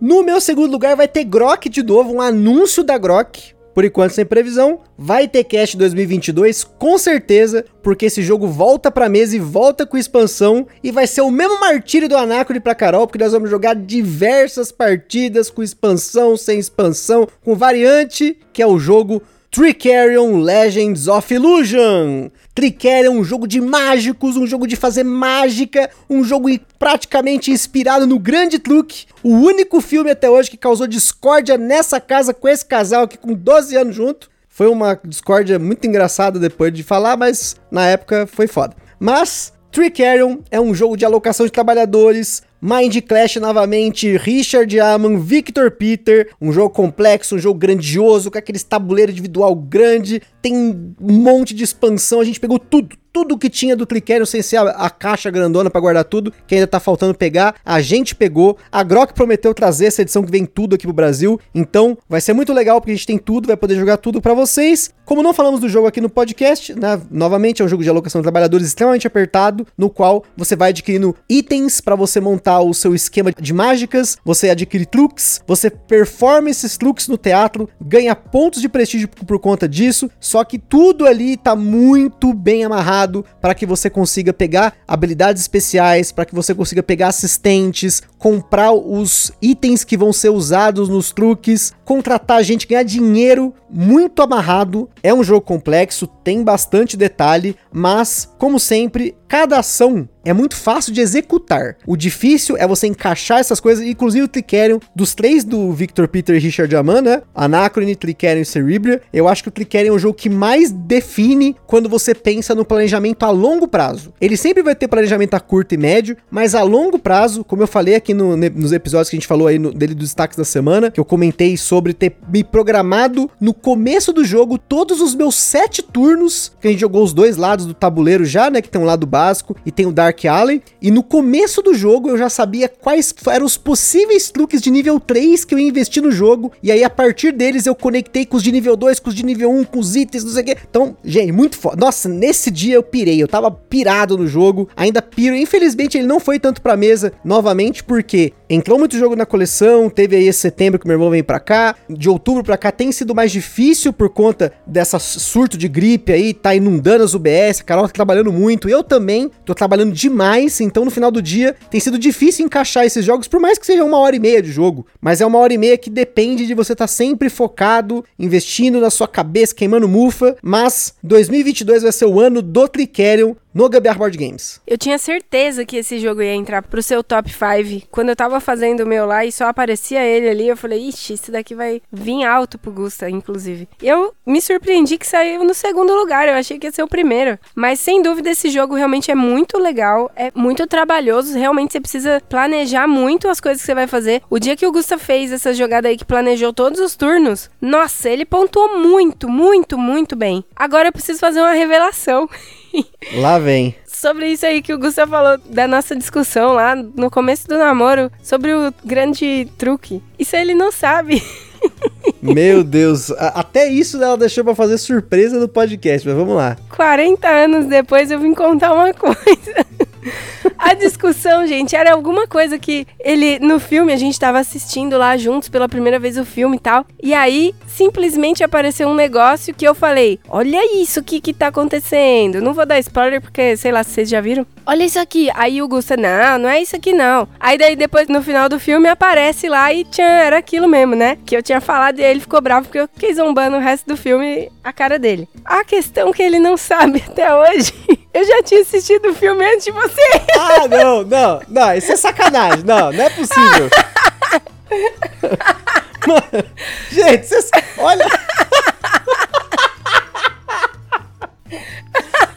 No meu segundo lugar vai ter Grok de novo, um anúncio da Grok por enquanto sem previsão. Vai ter cast 2022, com certeza, porque esse jogo volta pra mesa e volta com expansão. E vai ser o mesmo martírio do Anacrone pra Carol, porque nós vamos jogar diversas partidas com expansão, sem expansão, com variante, que é o jogo Tricarion Legends of Illusion. Tricarion um jogo de mágicos, um jogo de fazer mágica, um jogo praticamente inspirado no Grande Truque, o único filme até hoje que causou discórdia nessa casa com esse casal aqui com 12 anos junto. Foi uma discórdia muito engraçada depois de falar, mas na época foi foda. Mas Tricarion é um jogo de alocação de trabalhadores, Mind Clash novamente, Richard Amon, Victor Peter, um jogo complexo, um jogo grandioso, com aquele tabuleiro individual grande, tem um monte de expansão, a gente pegou tudo, tudo que tinha do Clickero, sem ser a, a caixa grandona para guardar tudo, que ainda tá faltando pegar. A gente pegou. A Grok prometeu trazer essa edição que vem tudo aqui pro Brasil. Então, vai ser muito legal porque a gente tem tudo, vai poder jogar tudo para vocês. Como não falamos do jogo aqui no podcast, né, novamente é um jogo de alocação de trabalhadores extremamente apertado, no qual você vai adquirindo itens para você montar montar o seu esquema de mágicas, você adquire truques, você performa esses truques no teatro, ganha pontos de prestígio por conta disso, só que tudo ali tá muito bem amarrado para que você consiga pegar habilidades especiais, para que você consiga pegar assistentes, comprar os itens que vão ser usados nos truques, contratar gente, ganhar dinheiro muito amarrado. É um jogo complexo, tem bastante detalhe, mas como sempre, cada ação é muito fácil de executar. O difícil é você encaixar essas coisas, inclusive o Tricerion, dos três do Victor Peter e Richard Aman, né? Anacrone, Tricerion e Cerebria, eu acho que o Tricerion é o jogo que mais define quando você pensa no planejamento a longo prazo. Ele sempre vai ter planejamento a curto e médio, mas a longo prazo, como eu falei aqui no, nos episódios que a gente falou aí no, dele dos destaques da semana, que eu comentei sobre ter me programado no começo do jogo todos os meus sete turnos, que a gente jogou os dois lados do tabuleiro já, né? Que tem um lado básico e tem o Dark Alley. E no começo do jogo eu já sabia quais eram os possíveis truques de nível 3 que eu ia investir no jogo. E aí a partir deles eu conectei com os de nível 2, com os de nível 1, com os itens, não sei o quê. Então, gente, muito foda. Nossa, nesse dia eu pirei. Eu tava pirado no jogo. Ainda piro. Infelizmente ele não foi tanto pra mesa novamente, porque entrou muito jogo na coleção. Teve aí esse setembro que meu irmão veio pra cá. De outubro pra cá tem sido mais difícil por conta dessa surto de gripe aí, tá inundando as UBS. A Carol tá trabalhando muito. Eu também tô trabalhando demais. Então no final do dia tem sido difícil encaixar esses jogos, por mais que seja uma hora e meia de jogo. Mas é uma hora e meia que depende de você estar tá sempre focado, investindo na sua cabeça, queimando mufa. Mas 2022 vai ser o ano do Tricerion no Gambiar Board Games. Eu tinha certeza que esse jogo ia entrar pro seu top 5. Quando eu tava fazendo o meu lá e só aparecia ele ali, eu falei, ixi, esse daqui vai vir alto pro Gusta, inclusive. Eu me surpreendi que saiu no segundo lugar, eu achei que ia ser o primeiro. Mas sem dúvida esse jogo realmente é muito legal, é muito trabalhoso, realmente você precisa planejar muito as coisas que você vai fazer. O dia que o Gusta fez essa jogada aí que planejou todos os turnos, nossa, ele pontuou muito, muito, muito bem. Agora eu preciso fazer uma revelação. *laughs* *laughs* Lá vem. Sobre isso aí que o Gustavo falou da nossa discussão lá no começo do namoro, sobre o grande truque. Isso ele não sabe. *laughs* Meu Deus, até isso ela deixou pra fazer surpresa no podcast, mas vamos lá. 40 anos depois eu vim contar uma coisa. A discussão, gente, era alguma coisa que ele, no filme, a gente tava assistindo lá juntos pela primeira vez o filme e tal. E aí, simplesmente apareceu um negócio que eu falei: Olha isso que que tá acontecendo. Não vou dar spoiler porque, sei lá, vocês já viram. Olha isso aqui. Aí o Gusta, não, não é isso aqui não. Aí daí depois, no final do filme, aparece lá e tchan, era aquilo mesmo, né? Que eu tinha falado e ele ficou bravo porque eu fiquei zombando o resto do filme a cara dele. A questão que ele não sabe *laughs* até hoje, eu já tinha assistido o filme antes de você. *laughs* Ah, não, não, não, isso é sacanagem. Não, não é possível. *laughs* Mano, gente, vocês. Olha.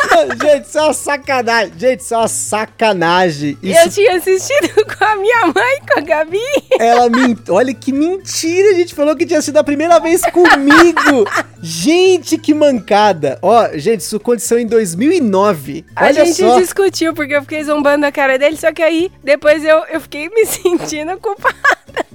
*laughs* Gente, isso é uma sacanagem. Gente, isso é uma sacanagem. Isso... Eu tinha assistido *laughs* com a minha mãe, com a Gabi. Ela me. Olha que mentira. A gente falou que tinha sido a primeira vez comigo. gente, que mancada. Ó, gente, isso aconteceu em 2009. Olha a gente só. discutiu porque eu fiquei zombando a cara dele, só que aí depois eu, eu fiquei me *laughs* sentindo culpada.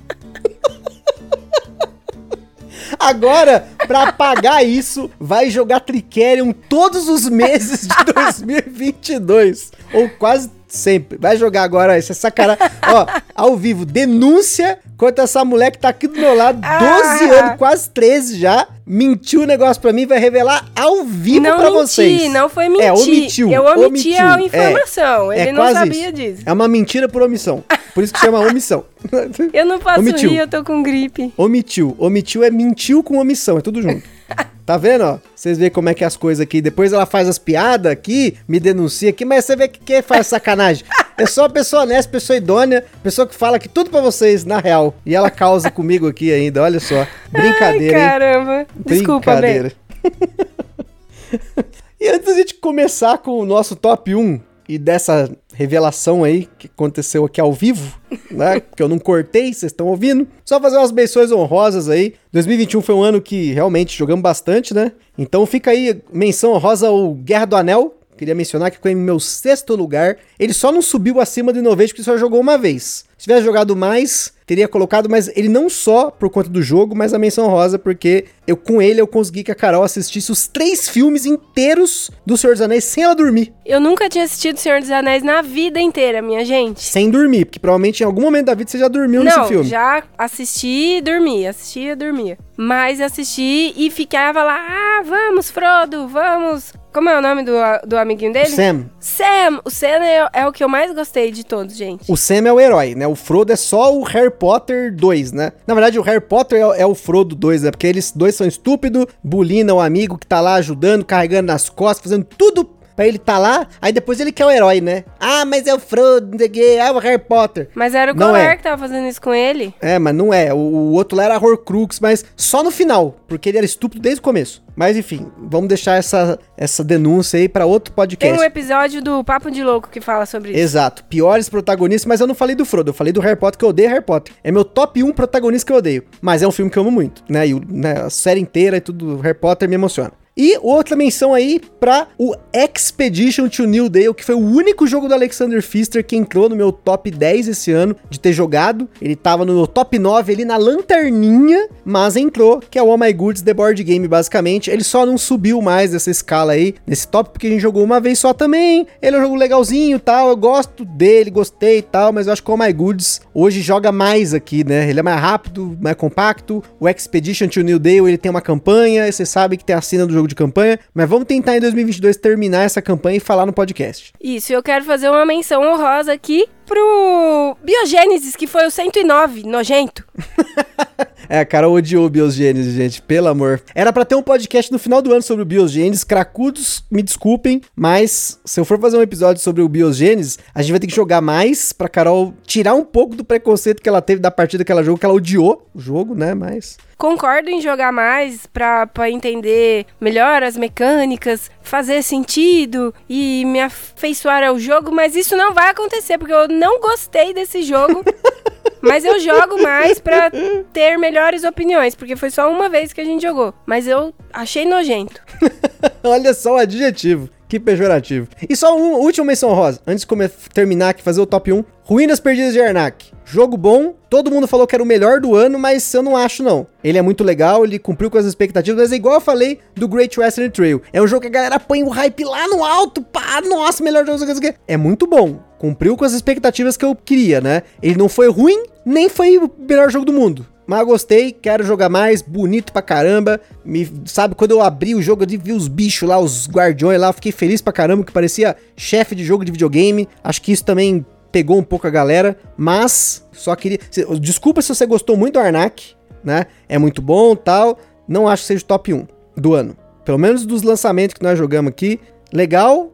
Agora, pra pagar isso, vai jogar Tricerion todos os meses de *laughs* 2022. Ou quase sempre. Vai jogar agora, essa sacanagem. Ó, ao vivo, denúncia contra essa mulher que tá aqui do meu lado, 12 ah. anos, quase 13 já. Mentiu o negócio pra mim, vai revelar ao vivo não pra menti, vocês. Não foi mentir, é, omitiu. Eu omiti omitiu. a informação, é, ele é não sabia isso. disso. É uma mentira por omissão. Por isso que chama omissão. *laughs* eu não posso omitiu. rir, eu tô com gripe. Omitiu. Omitiu é mentiu com omissão, é tudo junto. *laughs* Tá vendo, ó? Vocês veem como é que é as coisas aqui. Depois ela faz as piadas aqui, me denuncia aqui, mas você vê que quem faz sacanagem. É só pessoa honesta, pessoa idônea, pessoa que fala que tudo pra vocês, na real. E ela causa comigo aqui ainda, olha só. Brincadeira, Ai, caramba. Hein? Desculpa, Brincadeira. *laughs* e antes da gente começar com o nosso top 1, e dessa revelação aí que aconteceu aqui ao vivo, né? *laughs* que eu não cortei, vocês estão ouvindo. Só fazer umas menções honrosas aí. 2021 foi um ano que realmente jogamos bastante, né? Então fica aí menção honrosa ao Guerra do Anel, queria mencionar que ficou em meu sexto lugar. Ele só não subiu acima do Innovation porque só jogou uma vez. Se tivesse jogado mais, teria colocado, mas ele não só por conta do jogo, mas a menção rosa, porque eu com ele eu consegui que a Carol assistisse os três filmes inteiros do Senhor dos Anéis sem ela dormir. Eu nunca tinha assistido Senhor dos Anéis na vida inteira, minha gente. Sem dormir, porque provavelmente em algum momento da vida você já dormiu Não, nesse filme. já assisti e dormi, assistia e dormia. Mas assisti e ficava lá, ah, vamos, Frodo, vamos. Como é o nome do, do amiguinho dele? Sam. Sam. O Sam é, é o que eu mais gostei de todos, gente. O Sam é o herói, né? O Frodo é só o Harry Potter 2, né? Na verdade, o Harry Potter é, é o Frodo 2, né? Porque eles dois são estúpidos, bulina o amigo que tá lá ajudando, carregando nas costas, fazendo tudo pra ele tá lá. Aí depois ele quer o herói, né? Ah, mas é o Frodo, não sei o quê, ah, o Harry Potter. Mas era o Não é. que tava fazendo isso com ele. É, mas não é. O, o outro lá era Horcrux, mas só no final, porque ele era estúpido desde o começo. Mas enfim, vamos deixar essa, essa denúncia aí pra outro Tem podcast. um episódio do Papo de Louco que fala sobre isso. Exato. Piores protagonistas, mas eu não falei do Frodo, eu falei do Harry Potter, que eu odeio Harry Potter. É meu top 1 protagonista que eu odeio. Mas é um filme que eu amo muito, né? E né, a série inteira e tudo, Harry Potter me emociona. E outra menção aí pra o Expedition to New Dale, que foi o único jogo do Alexander Pfister que entrou no meu top 10 esse ano de ter jogado. Ele tava no meu top 9 ali na lanterninha, mas entrou, que é o Oh My Goods The Board Game, basicamente. Ele só não subiu mais dessa escala aí, nesse top, porque a gente jogou uma vez só também. Ele é um jogo legalzinho tal, eu gosto dele, gostei e tal, mas eu acho que o Oh My Goods hoje joga mais aqui, né? Ele é mais rápido, mais compacto. O Expedition to New Dale, ele tem uma campanha, você sabe que tem a cena do jogo de campanha, mas vamos tentar em 2022 terminar essa campanha e falar no podcast. Isso, eu quero fazer uma menção honrosa aqui pro Biogênesis, que foi o 109, nojento. *laughs* É, a Carol odiou o Biogênesis, gente, pelo amor. Era pra ter um podcast no final do ano sobre o Biogênesis. Cracudos, me desculpem, mas se eu for fazer um episódio sobre o Biogênesis, a gente vai ter que jogar mais pra Carol tirar um pouco do preconceito que ela teve da partida que ela jogou, que ela odiou o jogo, né? Mas. Concordo em jogar mais pra, pra entender melhor as mecânicas, fazer sentido e me afeiçoar ao jogo, mas isso não vai acontecer, porque eu não gostei desse jogo. *laughs* mas eu jogo mais pra ter melhores opiniões, porque foi só uma vez que a gente jogou. Mas eu achei nojento. *laughs* Olha só o adjetivo. Que pejorativo. E só uma última menção rosa. Antes de terminar aqui, fazer o top 1. Ruínas Perdidas de Arnak. Jogo bom. Todo mundo falou que era o melhor do ano, mas eu não acho, não. Ele é muito legal, ele cumpriu com as expectativas, mas é igual eu falei do Great Western Trail. É um jogo que a galera põe o hype lá no alto, pá, nossa, melhor jogo. É muito bom. Cumpriu com as expectativas que eu queria, né? Ele não foi ruim, nem foi o melhor jogo do mundo. Mas gostei, quero jogar mais, bonito pra caramba. Me, sabe, quando eu abri o jogo, eu vi os bichos lá, os guardiões lá, fiquei feliz pra caramba, que parecia chefe de jogo de videogame. Acho que isso também pegou um pouco a galera, mas só queria. Desculpa se você gostou muito do Arnak, né? É muito bom tal. Não acho que seja o top 1 do ano. Pelo menos dos lançamentos que nós jogamos aqui. Legal.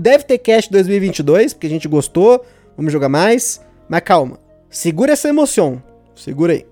Deve ter cast 2022, porque a gente gostou. Vamos jogar mais. Mas calma. Segura essa emoção. Segura aí.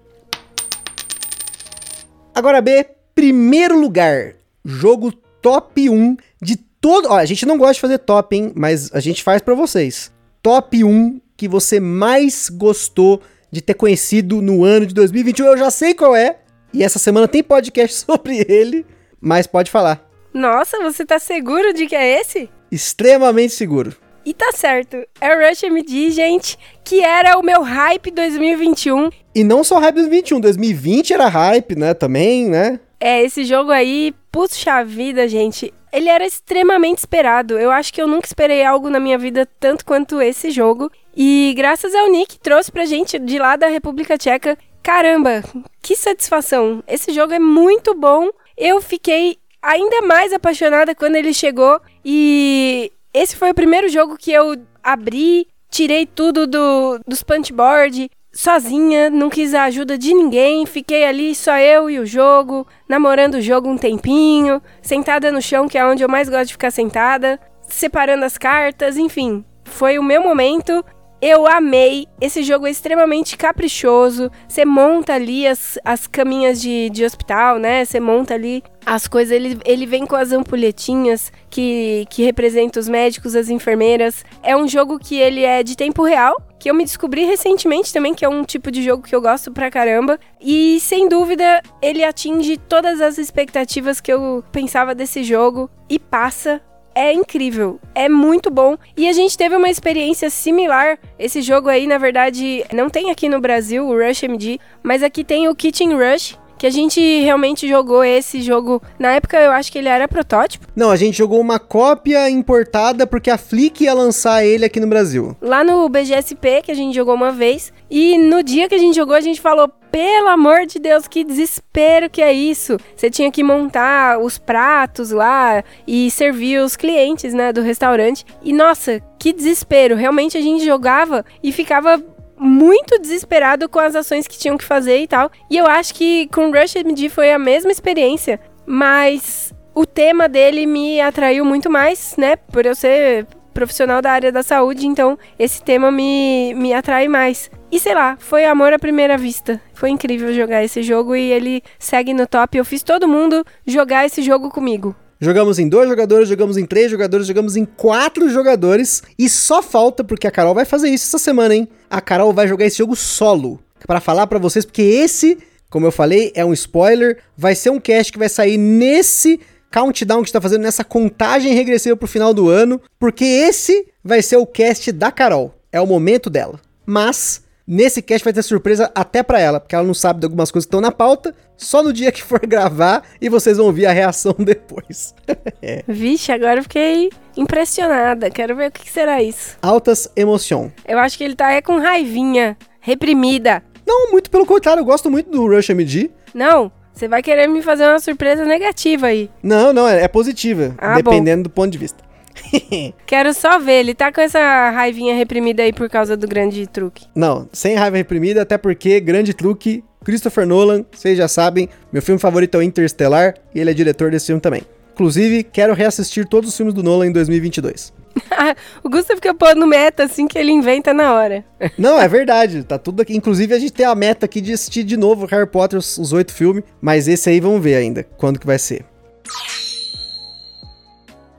Agora B, primeiro lugar, jogo top 1 de todo. Ó, a gente não gosta de fazer top, hein? Mas a gente faz pra vocês. Top 1 que você mais gostou de ter conhecido no ano de 2021. Eu já sei qual é. E essa semana tem podcast *laughs* sobre ele. Mas pode falar. Nossa, você tá seguro de que é esse? Extremamente seguro. E tá certo, é o Rush MD, gente, que era o meu hype 2021. E não só hype 2021, 2020 era hype, né? Também, né? É, esse jogo aí, puxa vida, gente. Ele era extremamente esperado. Eu acho que eu nunca esperei algo na minha vida tanto quanto esse jogo. E graças ao Nick, trouxe pra gente de lá da República Tcheca. Caramba, que satisfação. Esse jogo é muito bom. Eu fiquei ainda mais apaixonada quando ele chegou. E esse foi o primeiro jogo que eu abri, tirei tudo do, dos punchboard, sozinha, não quis a ajuda de ninguém, fiquei ali só eu e o jogo, namorando o jogo um tempinho, sentada no chão, que é onde eu mais gosto de ficar sentada, separando as cartas, enfim. Foi o meu momento. Eu amei. Esse jogo é extremamente caprichoso. Você monta ali as, as caminhas de, de hospital, né? Você monta ali as coisas. Ele, ele vem com as ampulhetinhas que, que representam os médicos, as enfermeiras. É um jogo que ele é de tempo real. Que eu me descobri recentemente também, que é um tipo de jogo que eu gosto pra caramba. E sem dúvida, ele atinge todas as expectativas que eu pensava desse jogo e passa é incrível, é muito bom. E a gente teve uma experiência similar. Esse jogo aí, na verdade, não tem aqui no Brasil o Rush MD, mas aqui tem o Kitchen Rush, que a gente realmente jogou esse jogo. Na época eu acho que ele era protótipo. Não, a gente jogou uma cópia importada porque a Flick ia lançar ele aqui no Brasil. Lá no BGSP, que a gente jogou uma vez. E no dia que a gente jogou, a gente falou: pelo amor de Deus, que desespero que é isso. Você tinha que montar os pratos lá e servir os clientes, né, do restaurante. E nossa, que desespero. Realmente a gente jogava e ficava muito desesperado com as ações que tinham que fazer e tal. E eu acho que com Rush MD foi a mesma experiência, mas o tema dele me atraiu muito mais, né? Por eu ser profissional da área da saúde, então esse tema me, me atrai mais. E sei lá, foi amor à primeira vista. Foi incrível jogar esse jogo e ele segue no top. Eu fiz todo mundo jogar esse jogo comigo. Jogamos em dois jogadores, jogamos em três jogadores, jogamos em quatro jogadores. E só falta, porque a Carol vai fazer isso essa semana, hein? A Carol vai jogar esse jogo solo. para falar para vocês, porque esse, como eu falei, é um spoiler. Vai ser um cast que vai sair nesse countdown que está fazendo, nessa contagem regressiva pro final do ano. Porque esse vai ser o cast da Carol. É o momento dela. Mas Nesse cast vai ter surpresa até para ela, porque ela não sabe de algumas coisas que estão na pauta, só no dia que for *laughs* gravar e vocês vão ouvir a reação *laughs* depois. é. *laughs* Vixe, agora eu fiquei impressionada. Quero ver o que será isso. Altas emoção. Eu acho que ele tá é com raivinha, reprimida. Não, muito pelo contrário, eu gosto muito do Rush MD. Não, você vai querer me fazer uma surpresa negativa aí. Não, não, é, é positiva, ah, dependendo bom. do ponto de vista. *laughs* Quero só ver, ele tá com essa raivinha reprimida aí por causa do grande truque. Não, sem raiva reprimida, até porque grande truque, Christopher Nolan, vocês já sabem, meu filme favorito é o Interstellar e ele é diretor desse filme também. Inclusive, quero reassistir todos os filmes do Nolan em 2022. *laughs* o Gusto fica pondo meta assim que ele inventa na hora. *laughs* Não, é verdade. Tá tudo aqui. Inclusive, a gente tem a meta aqui de assistir de novo Harry Potter, os oito filmes. Mas esse aí vamos ver ainda quando que vai ser.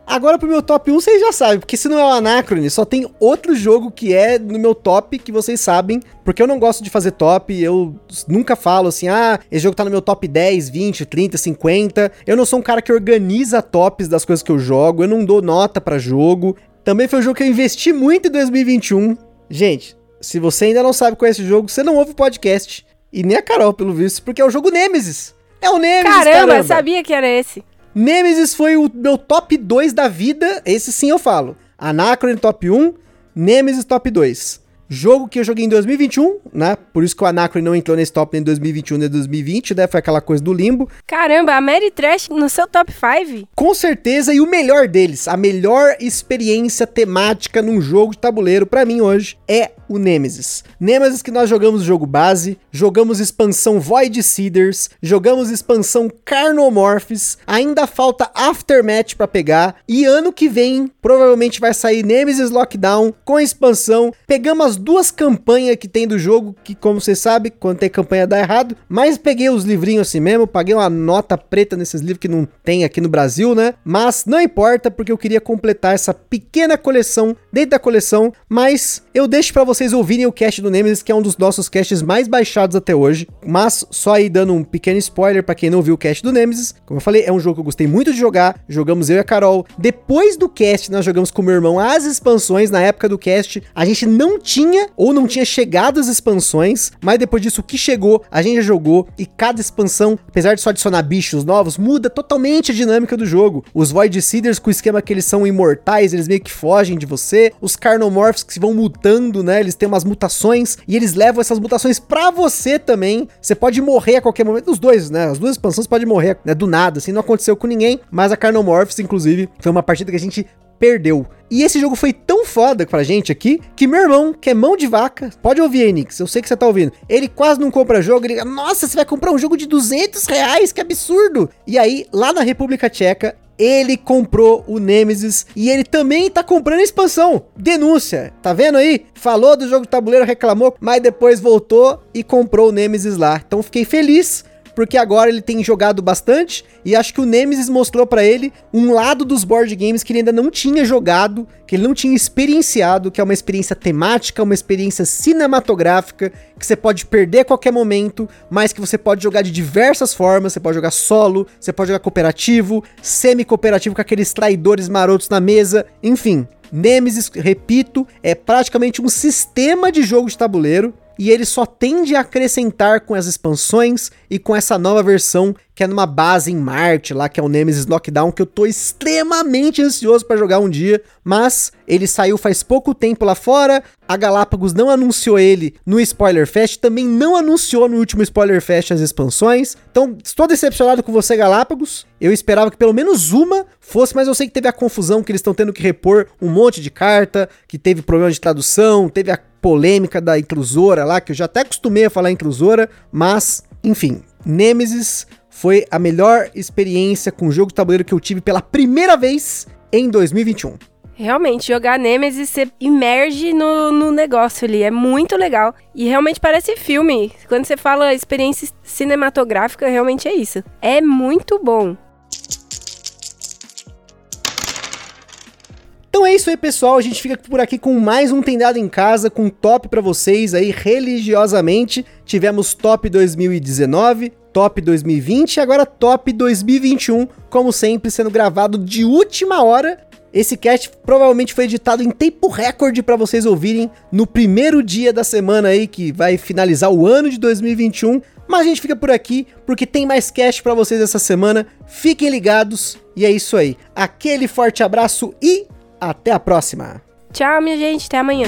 Agora pro meu top 1 vocês já sabem, porque se não é o Anacrone, só tem outro jogo que é no meu top que vocês sabem, porque eu não gosto de fazer top, eu nunca falo assim, ah, esse jogo tá no meu top 10, 20, 30, 50. Eu não sou um cara que organiza tops das coisas que eu jogo, eu não dou nota para jogo. Também foi um jogo que eu investi muito em 2021. Gente, se você ainda não sabe qual é esse jogo, você não ouve o podcast. E nem a Carol, pelo visto, porque é o jogo Nemesis. É o Nemesis, caramba. Caramba, sabia que era esse. Nemesis foi o meu top 2 da vida, esse sim eu falo. Anacron top 1, Nemesis top 2. Jogo que eu joguei em 2021, né? Por isso que o Anacron não entrou nesse top nem em 2021 nem em 2020, né? Foi aquela coisa do limbo. Caramba, a Mary Trash no seu top 5? Com certeza, e o melhor deles, a melhor experiência temática num jogo de tabuleiro para mim hoje é o Nemesis. Nemesis que nós jogamos jogo base, jogamos expansão Void Seeders, jogamos expansão Carnomorphs, ainda falta Aftermath para pegar e ano que vem provavelmente vai sair Nemesis Lockdown com expansão. Pegamos as duas campanhas que tem do jogo, que como você sabe, quando tem campanha dá errado, mas peguei os livrinhos assim mesmo, paguei uma nota preta nesses livros que não tem aqui no Brasil, né? Mas não importa porque eu queria completar essa pequena coleção dentro da coleção, mas eu deixo para vocês ouvirem o cast do Nemesis, que é um dos nossos casts mais baixados até hoje. Mas só aí dando um pequeno spoiler para quem não viu o cast do Nemesis. Como eu falei, é um jogo que eu gostei muito de jogar. Jogamos eu e a Carol. Depois do cast, nós jogamos com o meu irmão as expansões. Na época do cast, a gente não tinha ou não tinha chegado as expansões, mas depois disso, o que chegou, a gente já jogou. E cada expansão, apesar de só adicionar bichos novos, muda totalmente a dinâmica do jogo. Os Void Seeders, com o esquema que eles são imortais, eles meio que fogem de você. Os Carnomorphs que se vão mutando, né? Eles têm umas mutações e eles levam essas mutações para você também. Você pode morrer a qualquer momento. Os dois, né? As duas expansões podem morrer, né? Do nada, assim, não aconteceu com ninguém. Mas a Carnomorphs, inclusive, foi uma partida que a gente perdeu. E esse jogo foi tão foda pra gente aqui, que meu irmão, que é mão de vaca, pode ouvir aí, Nix, eu sei que você tá ouvindo. Ele quase não compra jogo, ele, nossa, você vai comprar um jogo de 200 reais, que absurdo! E aí, lá na República Tcheca, ele comprou o Nemesis e ele também tá comprando a expansão. Denúncia, tá vendo aí? Falou do jogo de tabuleiro, reclamou, mas depois voltou e comprou o Nemesis lá. Então fiquei feliz porque agora ele tem jogado bastante e acho que o Nemesis mostrou para ele um lado dos board games que ele ainda não tinha jogado, que ele não tinha experienciado, que é uma experiência temática, uma experiência cinematográfica, que você pode perder a qualquer momento, mas que você pode jogar de diversas formas, você pode jogar solo, você pode jogar cooperativo, semi-cooperativo com aqueles traidores marotos na mesa, enfim. Nemesis, repito, é praticamente um sistema de jogo de tabuleiro e ele só tende a acrescentar com as expansões e com essa nova versão que é numa base em Marte, lá que é o Nemesis Knockdown, que eu tô extremamente ansioso para jogar um dia, mas ele saiu faz pouco tempo lá fora, a Galápagos não anunciou ele no Spoiler Fest, também não anunciou no último Spoiler Fest as expansões, então estou decepcionado com você Galápagos, eu esperava que pelo menos uma fosse, mas eu sei que teve a confusão que eles estão tendo que repor um monte de carta, que teve problema de tradução, teve a polêmica da inclusora lá, que eu já até acostumei a falar inclusora, mas, enfim, Nemesis foi a melhor experiência com jogo de tabuleiro que eu tive pela primeira vez em 2021. Realmente, jogar Nemesis, você imerge no, no negócio ali, é muito legal. E realmente parece filme. Quando você fala experiência cinematográfica, realmente é isso. É muito bom. Então é isso aí, pessoal. A gente fica por aqui com mais um Tendado em Casa, com top para vocês aí religiosamente. Tivemos top 2019, top 2020 e agora top 2021, como sempre, sendo gravado de última hora. Esse cast provavelmente foi editado em tempo recorde para vocês ouvirem no primeiro dia da semana aí que vai finalizar o ano de 2021. Mas a gente fica por aqui porque tem mais cast para vocês essa semana. Fiquem ligados e é isso aí. Aquele forte abraço e até a próxima. Tchau, minha gente. Até amanhã.